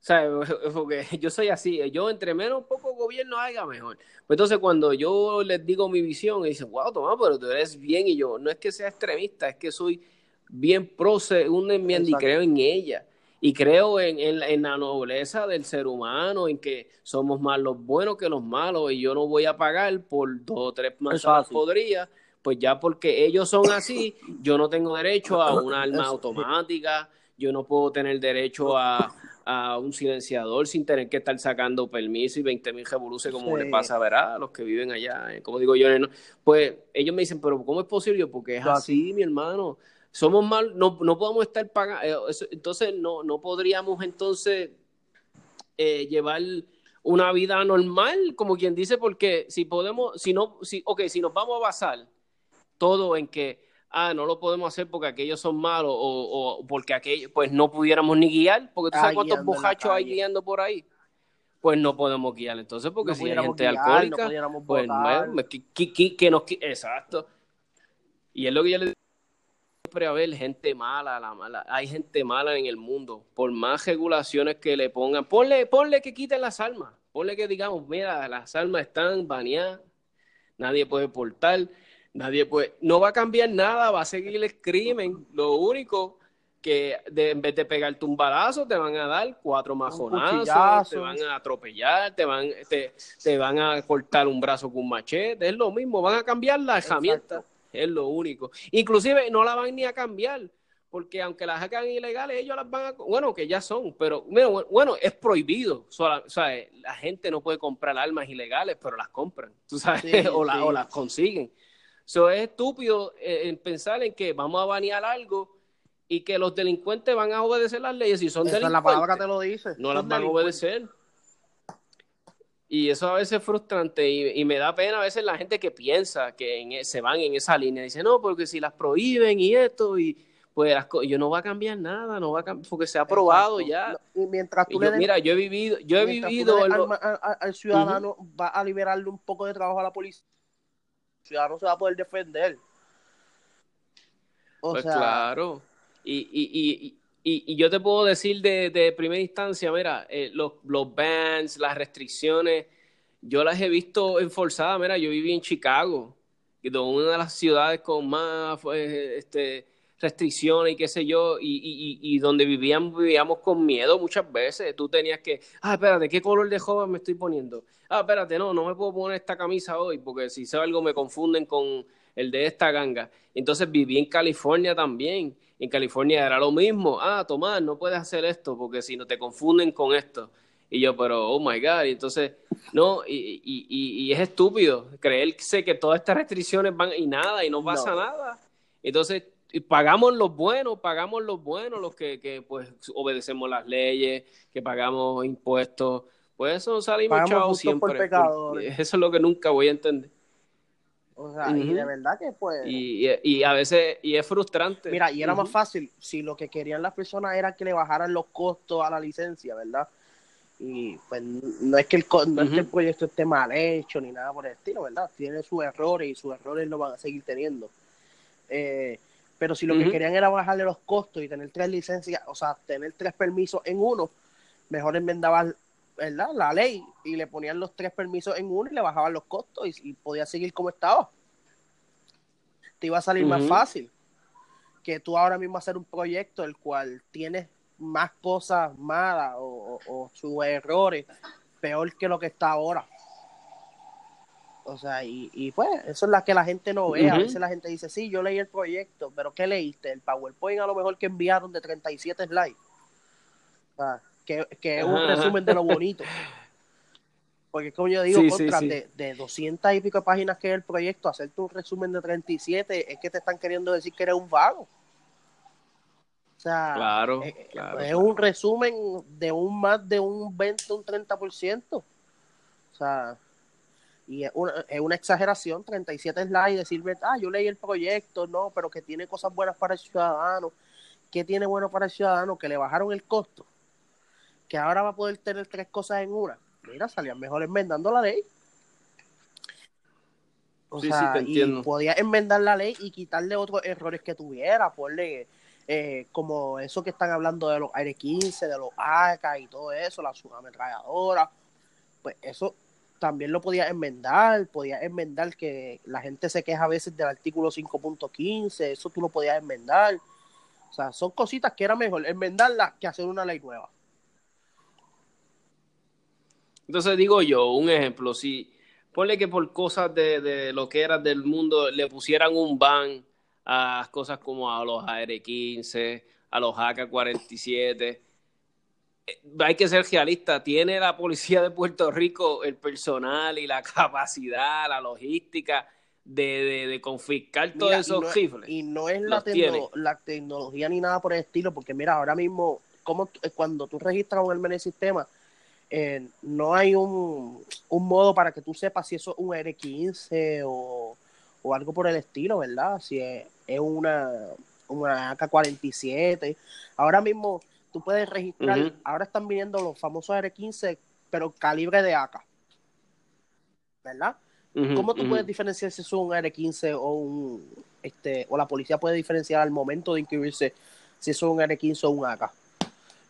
Sea, porque yo soy así, yo entre menos poco gobierno haga mejor. Pues entonces cuando yo les digo mi visión, y dicen, wow, Tomás, pero tú eres bien, y yo, no es que sea extremista, es que soy bien pro según enmienda y creo en ella. Y creo en, en, la nobleza del ser humano, en que somos más los buenos que los malos, y yo no voy a pagar por dos o tres manzanas podría pues ya porque ellos son así, yo no tengo derecho a una arma automática, yo no puedo tener derecho a, un silenciador sin tener que estar sacando permiso y 20 mil revoluciones como le pasa a los que viven allá, eh, como digo yo, pues ellos me dicen, pero ¿cómo es posible? Porque es así, mi hermano. Somos mal, no, no podemos estar pagando, eh, entonces no, no podríamos entonces eh, llevar una vida normal, como quien dice, porque si podemos, si no, si, ok, si nos vamos a basar todo en que, ah, no lo podemos hacer porque aquellos son malos o, porque aquellos, pues no pudiéramos ni guiar, porque tú sabes cuántos bojachos hay guiando por ahí. Pues no podemos guiar, entonces, porque si hay gente alcohólica, pues que, que, nos. Exacto. Y es lo que yo le digo siempre a ver gente mala, la mala, hay gente mala en el mundo, por más regulaciones que le pongan, ponle, ponle que quiten las armas, ponle que digamos, mira, las armas están baneadas, nadie puede portar, Nadie puede, no va a cambiar nada, va a seguir el crimen. Lo único que en vez de pegarte un balazo, te van a dar cuatro majonazos, te van a atropellar, te van, te, te, van a cortar un brazo con un machete, es lo mismo, van a cambiar la herramienta, es lo único. Inclusive no la van ni a cambiar, porque aunque las hagan ilegales, ellos las van a, bueno, que ya son, pero bueno, es prohibido, o sea, la gente no puede comprar armas ilegales, pero las compran, tú sabes, o, o las consiguen. Eso es estúpido eh, pensar en que vamos a banear algo y que los delincuentes van a obedecer las leyes. Si son delincuentes, la palabra te lo dice. No las van a obedecer. Y eso a veces es frustrante y, me da pena a veces la gente que piensa que e, se van en esa línea. Dice, no, porque si las prohíben y esto, y pues yo no va a cambiar nada, no va a porque se ha probado ya. Y mientras tú le mira, yo he vivido, yo he vivido. al ciudadano va a liberarle un poco de trabajo a la policía ciudadano se va a poder defender. pues claro. Y, y, y, y, yo te puedo decir de, de primera instancia, mira, eh, los, los bans, las restricciones, yo las he visto enforzadas. Mira, yo viví en Chicago, una de las ciudades con más este, restricciones y qué sé yo, y, y, donde vivíamos, vivíamos con miedo muchas veces. Tú tenías que, ah, espérate, ¿qué color de joven me estoy poniendo? Ah, espérate, no, no me puedo poner esta camisa hoy porque si sé algo me confunden con el de esta ganga. Entonces viví en California también. En California era lo mismo. Ah, Tomás, no puedes hacer esto porque si no te confunden con esto. Y yo, pero, oh my God. Y entonces, no, y, y, y, es estúpido creerse que todas estas restricciones van y nada, y no pasa nada. Entonces, y pagamos los buenos, pagamos los buenos, los que, que pues obedecemos las leyes, que pagamos impuestos, pues eso salimos chavos siempre. Eso es lo que nunca voy a entender. O sea, y de verdad que pues... Y, y, a veces, y es frustrante. Mira, y era más fácil si lo que querían las personas era que le bajaran los costos a la licencia, ¿verdad? Y pues no es que el, no es que el proyecto esté mal hecho ni nada por el estilo, ¿verdad? Tiene sus errores y sus errores lo van a seguir teniendo. Eh, pero si lo que querían era bajarle los costos y tener tres licencias, o sea, tener tres permisos en uno, mejor enmendaban ¿verdad? la ley y le ponían los tres permisos en uno y le bajaban los costos y, podía seguir como estaba. Te iba a salir más fácil que tú ahora mismo hacer un proyecto el cual tienes más cosas malas o, o sus errores peor que lo que está ahora. O sea, y, y pues, eso es la que la gente no ve. A veces la gente dice, sí, yo leí el proyecto, pero ¿qué leíste? El PowerPoint a lo mejor que enviaron de 37 slides. O sea, que, que es un resumen de lo bonito. Porque como yo digo, contra De, de 200 y pico páginas que es el proyecto, hacerte un resumen de 37 es que te están queriendo decir que eres un vago. O sea, claro, eh, es, un resumen de un más de un 20, un 30%. O sea, y es una, es una exageración, 37 slides, decir, ah, yo leí el proyecto, no, pero que tiene cosas buenas para el ciudadano. ¿Qué tiene bueno para el ciudadano? Que le bajaron el costo. Que ahora va a poder tener tres cosas en una. Mira, salían mejor enmendando la ley. O sea, y podía enmendar la ley y quitarle otros errores que tuviera, ponle eh, como eso que están hablando de los Aire 15, de los AK y todo eso, la ametralladora, pues eso también lo podía enmendar, podía enmendar que la gente se queja a veces del artículo 5.15, eso tú lo podías enmendar. O sea, son cositas que era mejor enmendarlas que hacer una ley nueva. Entonces digo yo, un ejemplo, si ponle que por cosas de, de lo que era del mundo le pusieran un ban a cosas como a los AR-15, a los AK-47, hay que ser realista, tiene la policía de Puerto Rico el personal y la capacidad, la logística de, de, confiscar todos esos rifles. Y no es la, tecnología ni nada por el estilo, porque mira, ahora mismo, como eh, cuando tú registras un el sistema, eh, no hay un, un, modo para que tú sepas si eso es un R15 o, o algo por el estilo, ¿verdad? Si es, es una, una AK-47. Ahora mismo tú puedes registrar, ahora están viniendo los famosos R15, pero calibre de AK. ¿Verdad? ¿Cómo tú puedes diferenciar si es un R15 o un este o la policía puede diferenciar al momento de inscribirse si es un R15 o un AK?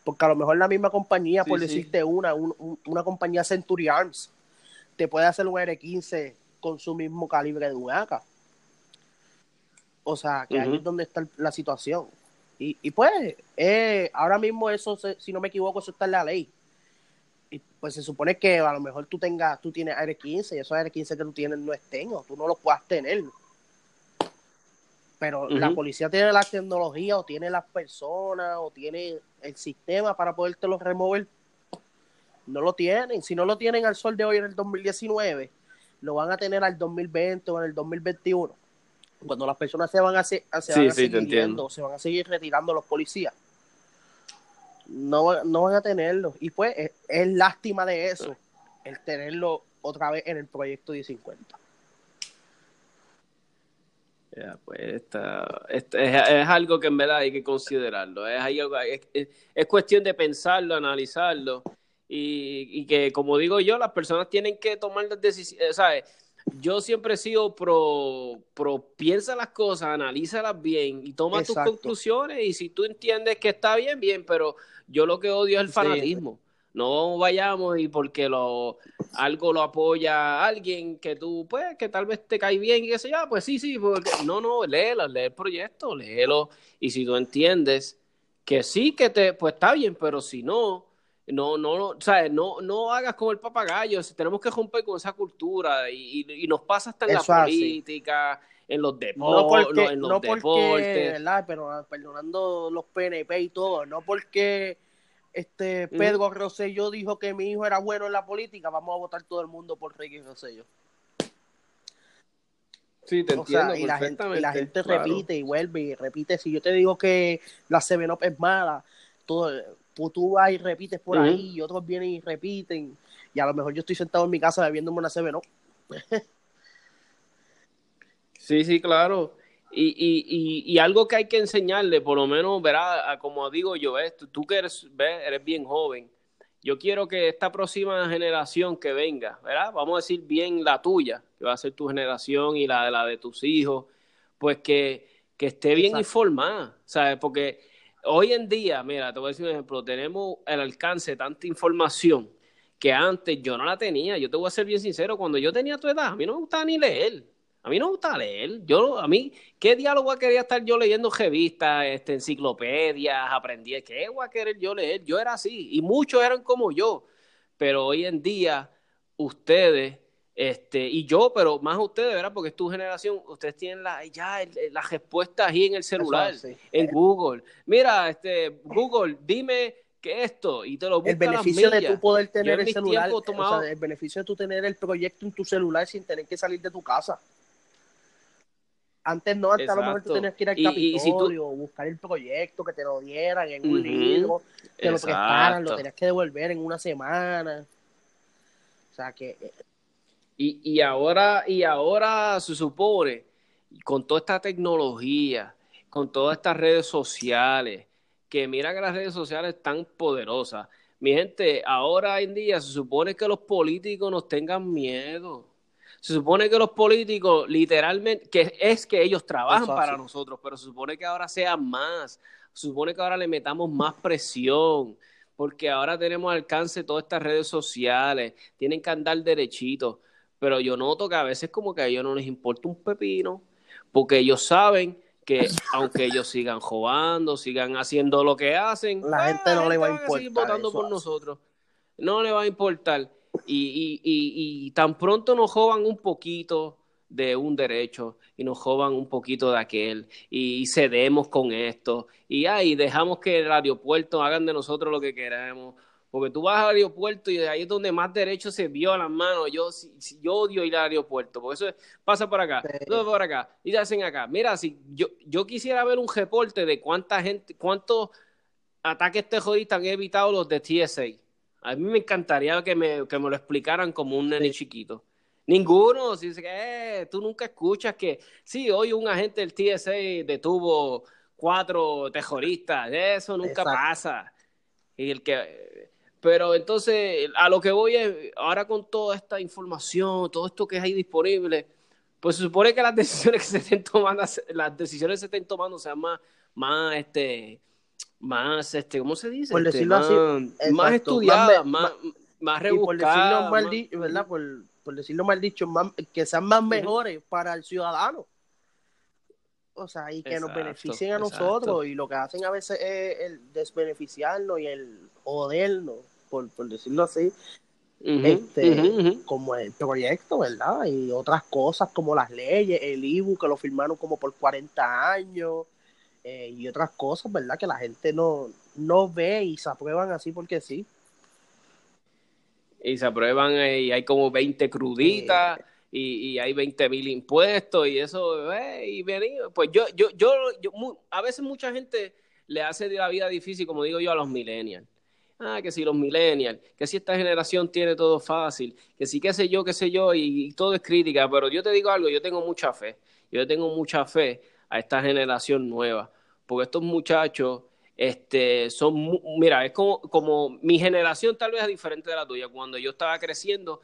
Porque a lo mejor la misma compañía, por decirte una, una compañía Century Arms, te puede hacer un R15 con su mismo calibre de un AK. O sea, que ahí es donde está la situación. Y, y pues, eh, ahora mismo eso, si no me equivoco, eso está en la ley. Y pues se supone que a lo mejor tú tengas, tú tienes AR-15 y esos AR-15 que tú tienes no estén o tú no los puedas tener. Pero la policía tiene la tecnología o tiene las personas o tiene el sistema para los remover. No lo tienen. Si no lo tienen al sol de hoy en el 2019, lo van a tener al 2020 o en el 2021 cuando las personas se van a, se, van a seguir se van a seguir retirando los policías, no, no van a tenerlo. Y pues es, lástima de eso, el tenerlo otra vez en el proyecto 1050. Ya, pues esta, es, algo que en verdad hay que considerarlo. Es, es, es cuestión de pensarlo, analizarlo y, y, que, como digo yo, las personas tienen que tomar las decisiones. ¿sabes? Yo siempre he sido pro, pro piensa las cosas, analízalas bien y toma tus conclusiones y si tú entiendes que está bien, bien, pero yo lo que odio es el fanatismo. No vayamos y porque lo, algo lo apoya alguien que tú, pues, que tal vez te cae bien y que se ah, pues sí, sí, porque... no, no, léelo, lee el proyecto, léelo y si tú entiendes que sí, que te, pues está bien, pero si no, no, no, ¿sabes? No, no hagas como el papagayo, tenemos que romper con esa cultura y, y, nos pasa hasta en la política, en los, deportes, no en los no deportes. ¿verdad? Pero ah, perdonando los PNP y todo, no porque este Pedro Rosselló dijo que mi hijo era bueno en la política, vamos a votar todo el mundo por Ricky Rosselló. Sí, te entiendo. y, la gente, y la gente repite y vuelve y repite. Si yo te digo que la CBNOP es mala, todo, tú vas y repites por ahí y otros vienen y repiten. Y a lo mejor yo estoy sentado en mi casa bebiéndome una CB, ¿no? sí, sí, claro. Y, y, y, y, algo que hay que enseñarle, por lo menos, verá, como digo yo, ¿ves? Tú, que eres, ¿ves? eres bien joven, yo quiero que esta próxima generación que venga, ¿verdad? Vamos a decir bien la tuya, que va a ser tu generación y la de la de tus hijos, pues que, que esté bien informada, ¿sabes? Porque hoy en día, mira, te voy a decir un ejemplo, tenemos el alcance de tanta información que antes yo no la tenía. Yo te voy a ser bien sincero, cuando yo tenía tu edad, a mí no me gustaba ni leer. A mí no me gusta leer. Yo, a mí, ¿qué diálogo quería estar yo leyendo revistas, este, enciclopedias, aprendí? ¿Qué voy a querer yo leer? Yo era así y muchos eran como yo. Pero hoy en día, ustedes este, y yo, pero más ustedes, ¿verdad? Porque es tu generación, ustedes tienen la, ya la respuesta ahí en el celular, en Google. Mira, este, Google, dime que esto, y te lo busca El beneficio de tu poder tener el celular, el beneficio de tu tener el proyecto en tu celular sin tener que salir de tu casa. Antes no, antes a lo mejor tú tenías que ir al Capitolio, o buscar el proyecto, que te lo dieran en un libro, te lo prestaran, lo tenías que devolver en una semana. O sea que eh, y, y, ahora, y ahora se supone, con toda esta tecnología, con todas estas redes sociales, que mira que las redes sociales están poderosas. Mi gente, ahora en día se supone que los políticos nos tengan miedo. Se supone que los políticos, literalmente, que es que ellos trabajan para nosotros, pero se supone que ahora sean más. Se supone que ahora le metamos más presión, porque ahora tenemos alcance todas estas redes sociales, tienen que andar derechitos. Pero yo noto que a veces como que a ellos no les importa un pepino, porque ellos saben que aunque ellos sigan jugando, sigan haciendo lo que hacen, la gente no le va a importar. Seguir votando por nosotros. No le va a importar. Y, y, y, y tan pronto nos joban un poquito de un derecho y nos joban un poquito de aquel y cedemos con esto y ahí dejamos que el aeropuerto hagan de nosotros lo que queremos porque tú vas al aeropuerto y ahí es donde más derechos se violan, mano. Yo, yo odio ir al aeropuerto, porque eso pasa por acá, todo por acá, y te hacen acá. Mira, si yo, yo quisiera ver un reporte de cuánta gente, cuántos ataques terroristas han evitado los de TSA. A mí me encantaría que me, que me lo explicaran como un nene chiquito. Ninguno, si dice que eh, tú nunca escuchas que, sí, hoy un agente del TSA detuvo cuatro terroristas, eso nunca pasa. Y el que pero entonces, a lo que voy es, ahora con toda esta información, todo esto que hay disponible, pues se supone que las decisiones que se estén tomando, las decisiones se estén tomando sean más, más, este, más, este, ¿cómo se dice? Por este, decirlo más, así, más estudiadas, más, más, rebuscadas. Por decirlo mal, dicho, ¿verdad? Por, por, decirlo mal dicho, más, que sean más mejores para el ciudadano. O sea, y que nos beneficien a nosotros. Y lo que hacen a veces es el desbeneficiarnos y el jodernos por, decirlo así, este, como el proyecto, ¿verdad? Y otras cosas como las leyes, el IBU que lo firmaron como por 40 años eh, y otras cosas, ¿verdad? Que la gente no, no ve y se aprueban así porque sí. Y se aprueban eh, y hay como 20 cruditas. Y, y, hay 20 mil impuestos y eso, eh, y venido. Pues yo, yo, yo, yo, a veces mucha gente le hace la vida difícil, como digo yo, a los millennials ah, que si los millennials, que si esta generación tiene todo fácil, que si qué sé yo, qué sé yo, y, todo es crítica, pero yo te digo algo, yo tengo mucha fe, yo tengo mucha fe a esta generación nueva, porque estos muchachos, este, son, mira, es como, como mi generación tal vez es diferente de la tuya, cuando yo estaba creciendo,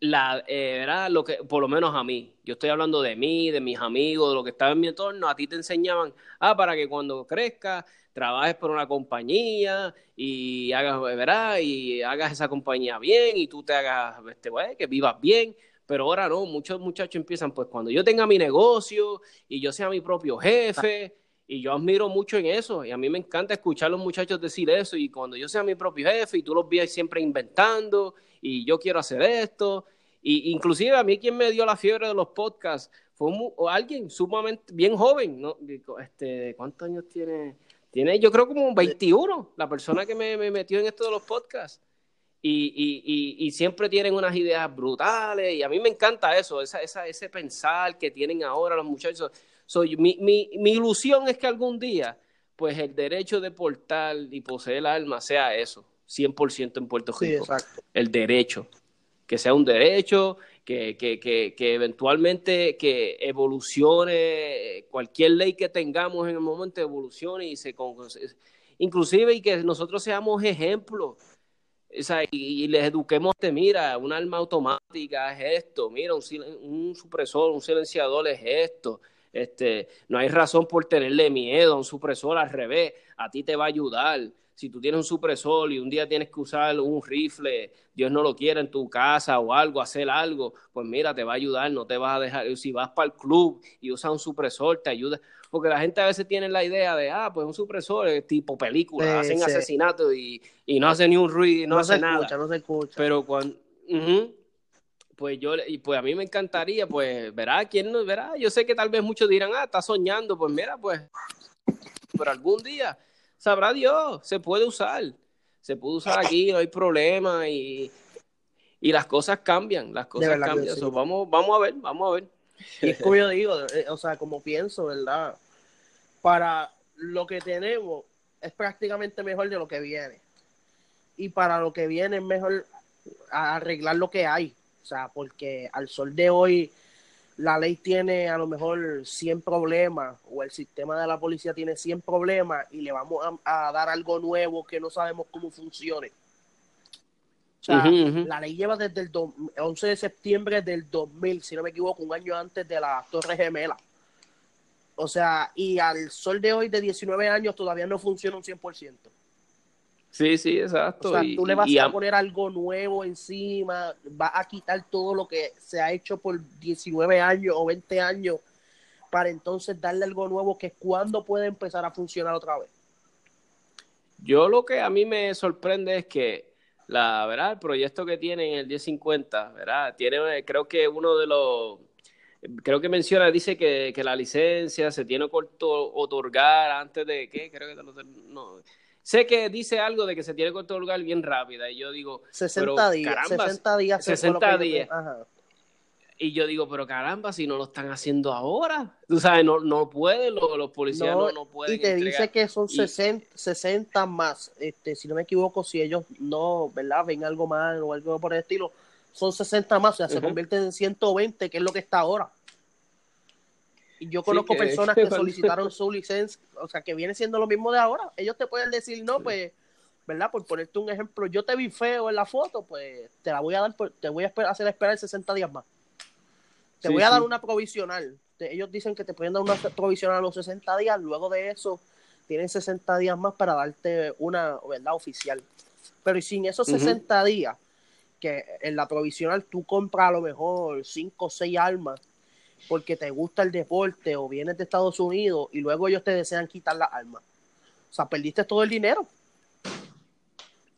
la, eh, era lo que, por lo menos a mí, yo estoy hablando de mí, de mis amigos, de lo que estaba en mi entorno, a ti te enseñaban, ah, para que cuando crezca trabajes por una compañía y hagas, ¿verdad? Y hagas esa compañía bien y tú te hagas, este, que vivas bien. Pero ahora no, muchos muchachos empiezan, pues cuando yo tenga mi negocio y yo sea mi propio jefe, y yo admiro mucho en eso, y a mí me encanta escuchar a los muchachos decir eso, y cuando yo sea mi propio jefe y tú los ves siempre inventando, y yo quiero hacer esto, y inclusive a mí quien me dio la fiebre de los podcasts fue alguien sumamente bien joven, ¿no? Este, ¿Cuántos años tiene? Tiene, yo creo, como 21, la persona que me, metió en esto de los podcasts. Y, y, y, siempre tienen unas ideas brutales y a mí me encanta eso, esa, esa, ese pensar que tienen ahora los muchachos. Soy, mi, mi, mi ilusión es que algún día, pues el derecho de portar y poseer alma sea eso, 100% en Puerto Rico. el derecho, que sea un derecho que, que, que, que, eventualmente que evolucione, cualquier ley que tengamos en el momento evolucione y se inclusive y que nosotros seamos ejemplos. y, les eduquemos de, mira, un arma automática es esto, mira, un, un supresor, un silenciador es esto, este, no hay razón por tenerle miedo a un supresor, al revés, a ti te va a ayudar si tú tienes un supresor y un día tienes que usar un rifle, Dios no lo quiera en tu casa o algo, hacer algo, pues mira, te va a ayudar, no te vas a dejar. Si vas para el club y usas un supresor, te ayuda. Porque la gente a veces tiene la idea de, ah, pues un supresor es tipo película, hacen asesinatos y, y, no hace ni un ruido, no, no hace se nada. Escucha, no se escucha. Pero cuando. Pues yo, y pues a mí me encantaría, pues, verá, quién no, verá, yo sé que tal vez muchos dirán, ah, está soñando, pues mira, pues, pero algún día sabrá Dios, se puede usar. Se puede usar aquí, no hay problema y, y las cosas cambian, las cosas cambian. vamos, vamos a ver, vamos a ver. Y es como yo digo, eh, o sea, como pienso, ¿verdad? Para lo que tenemos es prácticamente mejor de lo que viene. Y para lo que viene es mejor arreglar lo que hay. O sea, porque al sol de hoy la ley tiene a lo mejor 100 problemas o el sistema de la policía tiene 100 problemas y le vamos a, dar algo nuevo que no sabemos cómo funcione. O sea, la ley lleva desde el 11 de septiembre del 2000, si no me equivoco, un año antes de la Torre Gemela. O sea, y al sol de hoy de 19 años todavía no funciona un 100%. Sí, sí, exacto. O sea, tú le vas a poner algo nuevo encima, vas a quitar todo lo que se ha hecho por 19 años o 20 años para entonces darle algo nuevo que es cuando puede empezar a funcionar otra vez. Yo lo que a mí me sorprende es que la verdad el proyecto que tienen el 1050, ¿verdad? Tiene creo que uno de los creo que menciona dice que, que la licencia se tiene que otorgar antes de qué, creo que no sé que dice algo de que se tiene que otorgar bien rápida y yo digo 60 días, 60 días, 60 días. Y yo digo, pero caramba, si no lo están haciendo ahora, tú sabes, no, no pueden, los, policías no, no, pueden. Y te dice que son 60, 60 más, este, si no me equivoco, si ellos no, ¿verdad? Ven algo mal o algo por el estilo, son 60 más, o sea, se convierten en 120, que es lo que está ahora. Y yo conozco personas que solicitaron su licencia, o sea, que viene siendo lo mismo de ahora. Ellos te pueden decir, no, pues, ¿verdad? Por ponerte un ejemplo, yo te vi feo en la foto, pues te la voy a dar, te voy a hacer esperar 60 días más. Te voy a dar una provisional. ellos dicen que te pueden dar una provisional a los 60 días, luego de eso tienen 60 días más para darte una, ¿verdad? Oficial. Pero sin esos 60 días, que en la provisional tú compras a lo mejor 5 o 6 armas porque te gusta el deporte o vienes de Estados Unidos y luego ellos te desean quitar las armas. O sea, perdiste todo el dinero.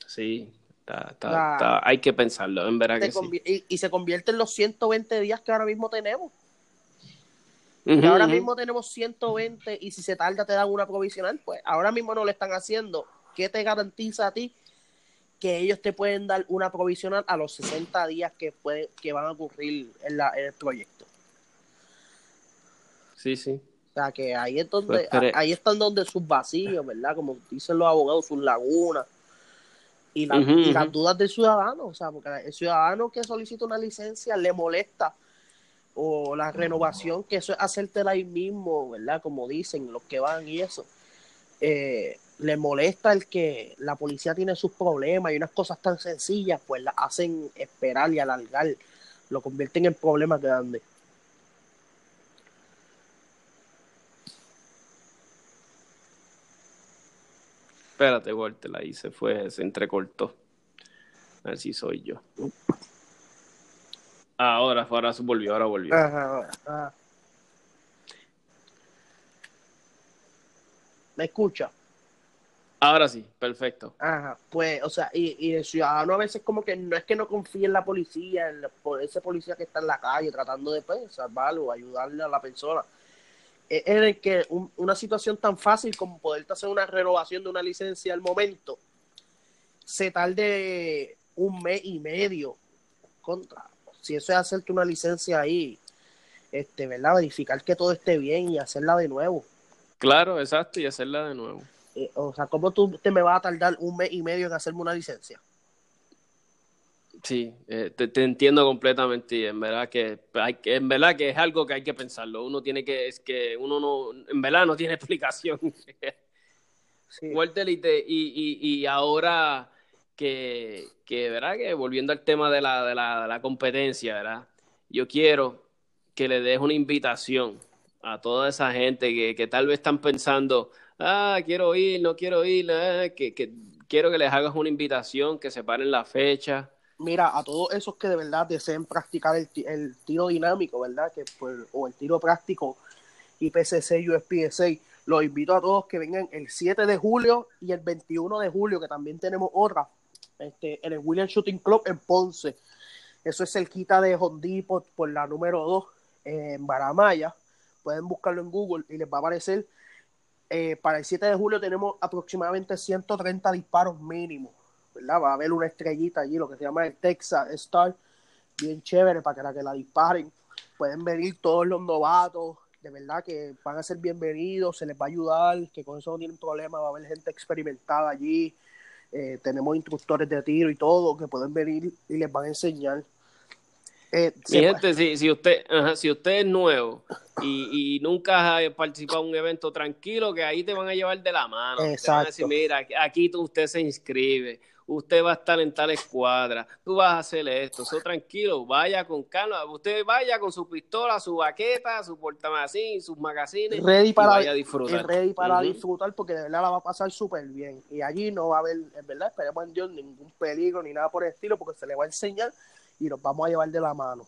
Sí, hay que pensarlo, en verdad que sí. y, se convierte en los 120 días que ahora mismo tenemos. ahora mismo tenemos 120 y si se tarda te dan una provisional, pues ahora mismo no lo están haciendo. ¿Qué te garantiza a ti que ellos te pueden dar una provisional a los 60 días que, puede, que van a ocurrir en, la, en el proyecto? Sí, sí. O sea, que ahí es donde, pues, ahí están donde sus vacíos, ¿verdad? Como dicen los abogados, sus lagunas y, las dudas del ciudadano, o sea, porque el ciudadano que solicita una licencia le molesta o la renovación, que eso es hacértela ahí mismo, ¿verdad? Como dicen los que van y eso. Eh, le molesta el que la policía tiene sus problemas y unas cosas tan sencillas, pues la hacen esperar y alargar, lo convierten en problemas grandes. Espérate, Walter, ahí se fue, se entrecortó. A ver si soy yo. Ahora, ahora volvió, ahora volvió. ¿Me escucha? Ahora sí, perfecto. Ajá, pues, o sea, y, y, el ciudadano a veces como que no es que no confíe en la policía, en ese policía que está en la calle tratando de pues, salvarlo, ayudarle a la persona en el que una situación tan fácil como poder hacer una renovación de una licencia al momento se tarde un mes y medio contra si eso es hacerte una licencia ahí este verdad verificar que todo esté bien y hacerla de nuevo. Claro exacto y hacerla de nuevo. Eh, o sea cómo tú te me vas a tardar un mes y medio en hacerme una licencia Sí, eh, te, entiendo completamente y en verdad que hay que, en verdad que es algo que hay que pensarlo. Uno tiene que, es que uno no, en verdad no tiene explicación. sí. Walter, y, y, y, ahora que, que, ¿verdad? Que volviendo al tema de la, de la, de la competencia, ¿verdad? Yo quiero que le des una invitación a toda esa gente que, que tal vez están pensando, ah, quiero ir, no quiero ir, ah", que, que quiero que les hagas una invitación, que separen la fecha mira, a todos esos que de verdad deseen practicar el, tiro dinámico, ¿verdad? Que o el tiro práctico IPCC, USPSA, los invito a todos que vengan el 7 de julio y el 21 de julio, que también tenemos otra, este, en el William Shooting Club en Ponce. Eso es cerquita de Hondipo por la número 2 en Baramaya. Pueden buscarlo en Google y les va a aparecer. Eh, para el 7 de julio tenemos aproximadamente 130 disparos mínimos Va a haber una estrellita allí, lo que se llama el Texas Star, bien chévere para que la que la disparen. Pueden venir todos los novatos, de verdad que van a ser bienvenidos, se les va a ayudar, que con eso no tienen problema, va a haber gente experimentada allí. Eh, tenemos instructores de tiro y todo que pueden venir y les van a enseñar. Eh, gente, si, si, usted, si usted es nuevo y, y, nunca ha participado en un evento tranquilo, que ahí te van a llevar de la mano. Exacto. Te van a decir, mira, aquí usted se inscribe usted va a estar en tal escuadra, tú vas a hacer esto, eso tranquilo, vaya con calma, usted vaya con su pistola, su baqueta, su portamacín, sus magazines, ready para, y vaya a disfrutar. Ready para disfrutar porque de verdad la va a pasar súper bien. Y allí no va a haber, en verdad, esperemos en Dios, ningún peligro ni nada por el estilo porque se le va a enseñar y nos vamos a llevar de la mano.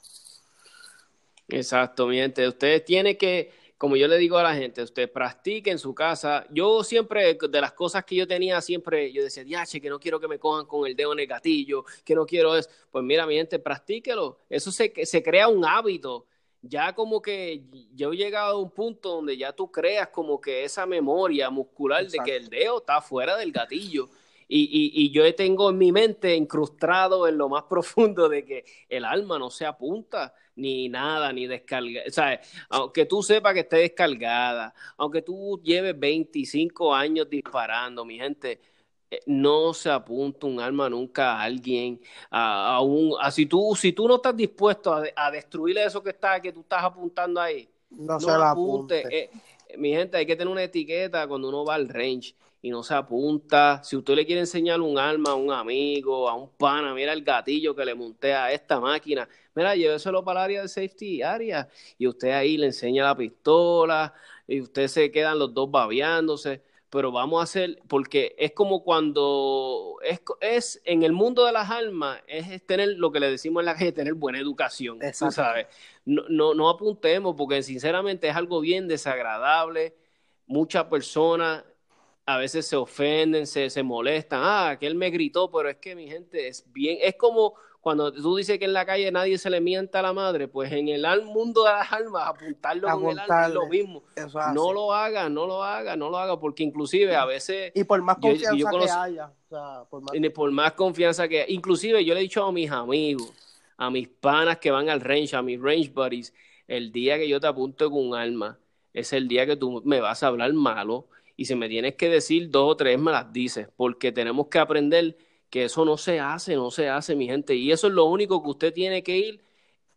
Exacto, mi gente. Usted tiene que como yo le digo a la gente, usted practique en su casa. Yo siempre, de las cosas que yo tenía, siempre yo decía, diache, que no quiero que me cojan con el dedo en el gatillo, que no quiero eso. Pues mira, mi gente, practíquelo. Eso se, se crea un hábito. Ya como que yo he llegado a un punto donde ya tú creas como que esa memoria muscular de que el dedo está fuera del gatillo. Y, y, y, yo tengo en mi mente incrustado en lo más profundo de que el alma no se apunta ni nada, ni descarga. O sea, aunque tú sepas que esté descargada, aunque tú lleves 25 años disparando, mi gente, eh, no se apunta un arma nunca a alguien, a, un, si, tú, si tú no estás dispuesto a, a, destruir eso que, está, que tú estás apuntando ahí, no, se la apunte. Eh, mi gente, hay que tener una etiqueta cuando uno va al range y no se apunta. Si usted le quiere enseñar un arma a un amigo, a un pana, mira el gatillo que le monté a esta máquina, mira, lléveselo para el área de safety área y usted ahí le enseña la pistola y usted se quedan los dos babeándose. Pero vamos a hacer, porque es como cuando es, es en el mundo de las armas, es, tener lo que le decimos en la gente, tener buena educación. Tú sabes, no, no, no apuntemos, porque sinceramente es algo bien desagradable. Muchas personas a veces se ofenden, se, se molestan, ah, que él me gritó, pero es que mi gente es bien, es como cuando tú dices que en la calle nadie se le mienta a la madre, pues en el mundo de las almas, apuntarlo con el alma es lo mismo. No lo haga, no lo haga, no lo haga, porque inclusive a veces... Y por más confianza que haya. por, más... por más confianza que inclusive yo le he dicho a mis amigos, a mis panas que van al range, a mis range buddies, el día que yo te apunto con un alma, es el día que tú me vas a hablar malo, y si me tienes que decir dos o tres, me las dices, porque tenemos que aprender que eso no se hace, no se hace, mi gente. Y eso es lo único que usted tiene que ir,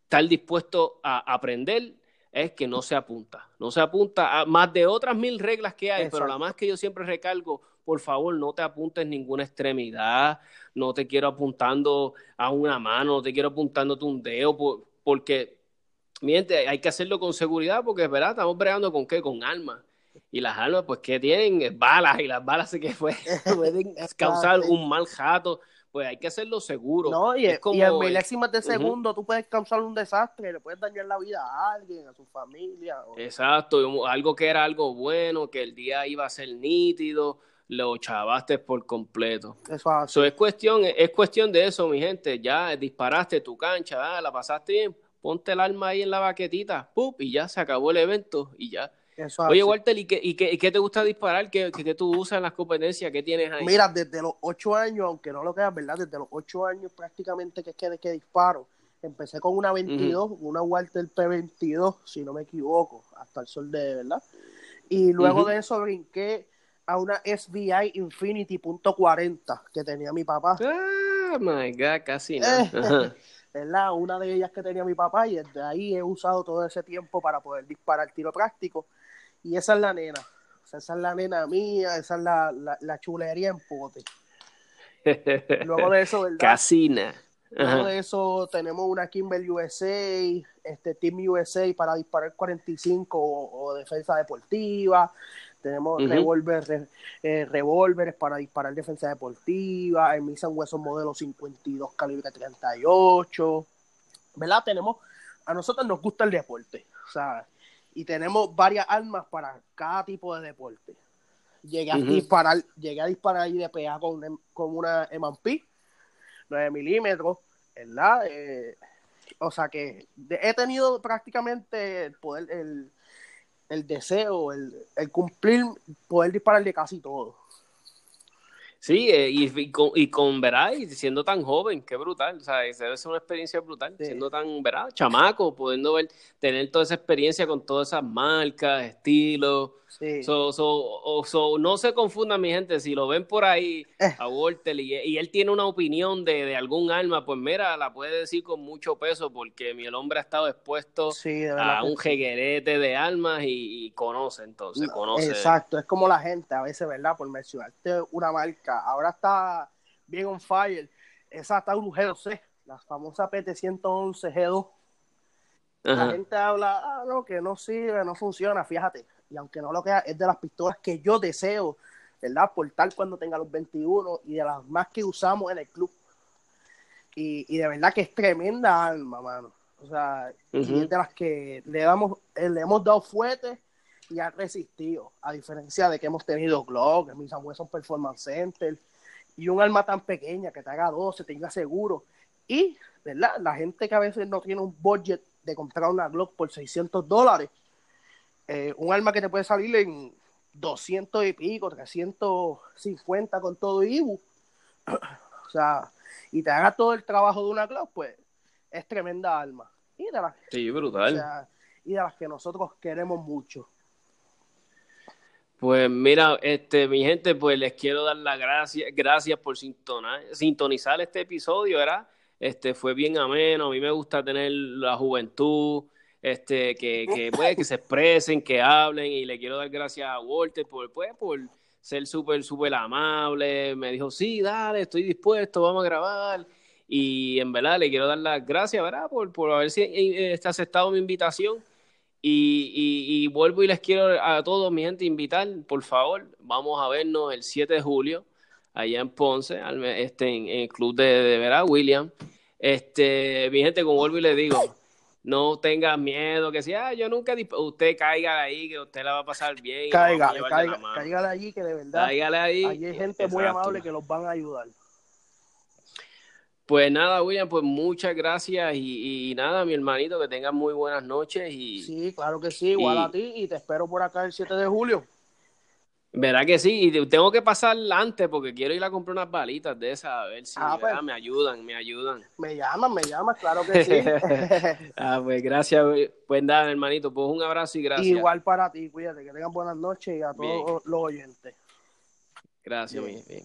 estar dispuesto a aprender, es que no se apunta. No se apunta a más de otras mil reglas que hay, pero la más que yo siempre recargo, por favor, no te apuntes ninguna extremidad, no te quiero apuntando a una mano, no te quiero apuntándote un dedo, porque, miente, hay que hacerlo con seguridad, porque es verdad, estamos bregando con qué, con alma y las armas pues que tienen balas y las balas que pueden, pueden causar un mal jato pues hay que hacerlo seguro no y, es como, y en milésimas de segundo tú puedes causar un desastre le puedes dañar la vida a alguien a su familia exacto algo que era algo bueno que el día iba a ser nítido lo chavaste por completo. Eso es cuestión, es cuestión de eso, mi gente. Ya disparaste tu cancha, ah, la pasaste bien, ponte el arma ahí en la baquetita, ¡pup! y ya se acabó el evento y ya. Oye, Walter, ¿y qué, y, qué, te gusta disparar? ¿Qué, ¿Qué, tú usas en las competencias? ¿Qué tienes ahí? Mira, desde los ocho años, aunque no lo creas, ¿verdad? Desde los ocho años prácticamente que es que, que disparo. Empecé con una 22, una Walter P22, si no me equivoco, hasta el sol de, ¿verdad? Y luego de eso brinqué a una SBI Infinity .40 que tenía mi papá. Ah, my God, casi nada. ¿verdad? Una de ellas que tenía mi papá y desde ahí he usado todo ese tiempo para poder disparar tiro práctico y esa es la nena. esa es la nena mía, esa es la, la, chulería en pote. Luego de eso, ¿verdad? Casina. Luego de eso tenemos una Kimber USA, este Team USA para disparar 45 o, defensa deportiva. Tenemos revólveres eh, para disparar defensa deportiva. El Misan Hueso modelo 52 calibre 38. ¿Verdad? Tenemos, a nosotros nos gusta el deporte. O sea, y tenemos varias armas para cada tipo de deporte. Llegué a disparar, llegué a disparar IDPA con, con una M&P 9 milímetros, ¿verdad? Eh, o sea que he tenido prácticamente el poder, el, el deseo, el, el cumplir, poder disparar de casi todo. Sí, eh, y, y, con, y con, siendo tan joven, qué brutal, o sea, debe ser una experiencia brutal, siendo tan, ¿verdad? Chamaco, pudiendo ver, tener toda esa experiencia con todas esas marcas, estilos, Sí. So, so, no se confundan, mi gente, si lo ven por ahí eh. a Walter y, él tiene una opinión de, algún arma, pues mira, la puede decir con mucho peso porque mi el hombre ha estado expuesto a un jeguerete de armas y, conoce, entonces, conoce. Exacto, es como la gente a veces, ¿verdad? Por mencionarte una marca, ahora está bien on fire. Esa Taurus G2C, la famosa PT111 G2. La gente habla, ah, no, que no sirve, no funciona, fíjate. Y aunque no lo queda, es de las pistolas que yo deseo, ¿verdad? Portar cuando tenga los 21 y de las más que usamos en el club. Y, y de verdad que es tremenda arma, mano. O sea, es de las que le, damos, eh, le hemos dado fuerte y ha resistido. A diferencia de que hemos tenido Glock, mis Wesson Performance Center, y un arma tan pequeña que te haga 12, tenga seguro. Y, ¿verdad? La gente que a veces no tiene un budget de comprar una Glock por 600 dólares, eh, un arma que te puede salir en 200 y pico, 350 con todo IBU, o sea, y te haga todo el trabajo de una Glock, pues es tremenda arma. Y de las, sí, brutal. y de las que nosotros queremos mucho. Pues mira, este, mi gente, pues les quiero dar las gracias, gracias por sintonizar este episodio, ¿verdad? Este fue bien ameno, a mí me gusta tener la juventud, este, que, que, pues, que se expresen, que hablen, y le quiero dar gracias a Walter por, pues, por ser súper, súper amable, me dijo, sí, dale, estoy dispuesto, vamos a grabar, y en verdad le quiero dar las gracias, ¿verdad? Por, por haber eh, aceptado mi invitación. Y, vuelvo y les quiero a todos, mi gente, invitar, por favor, vamos a vernos el 7 de julio, allá en Ponce, este, en, el club de, de Verá, William. Este, mi gente, como vuelvo y les digo, no tengan miedo, que si ah, yo nunca, usted caiga de ahí, que usted la va a pasar bien. Caiga, caiga, caiga de allí, que de verdad, ahí. hay gente muy amable que los van a ayudar. Pues nada, William, pues muchas gracias y, nada, mi hermanito, que tengas muy buenas noches. Y, sí, claro que sí, igual a ti y te espero por acá el 7 de julio. Verá que sí, y tengo que pasar antes porque quiero ir a comprar unas balitas de esas, a ver si ah, pues. me ayudan, me ayudan. Me llaman, me llaman, claro que sí. ah, pues gracias, pues nada, hermanito, pues un abrazo y gracias. Igual para ti, cuídate, que tengan buenas noches y a todos los oyentes. Gracias, bien. bien.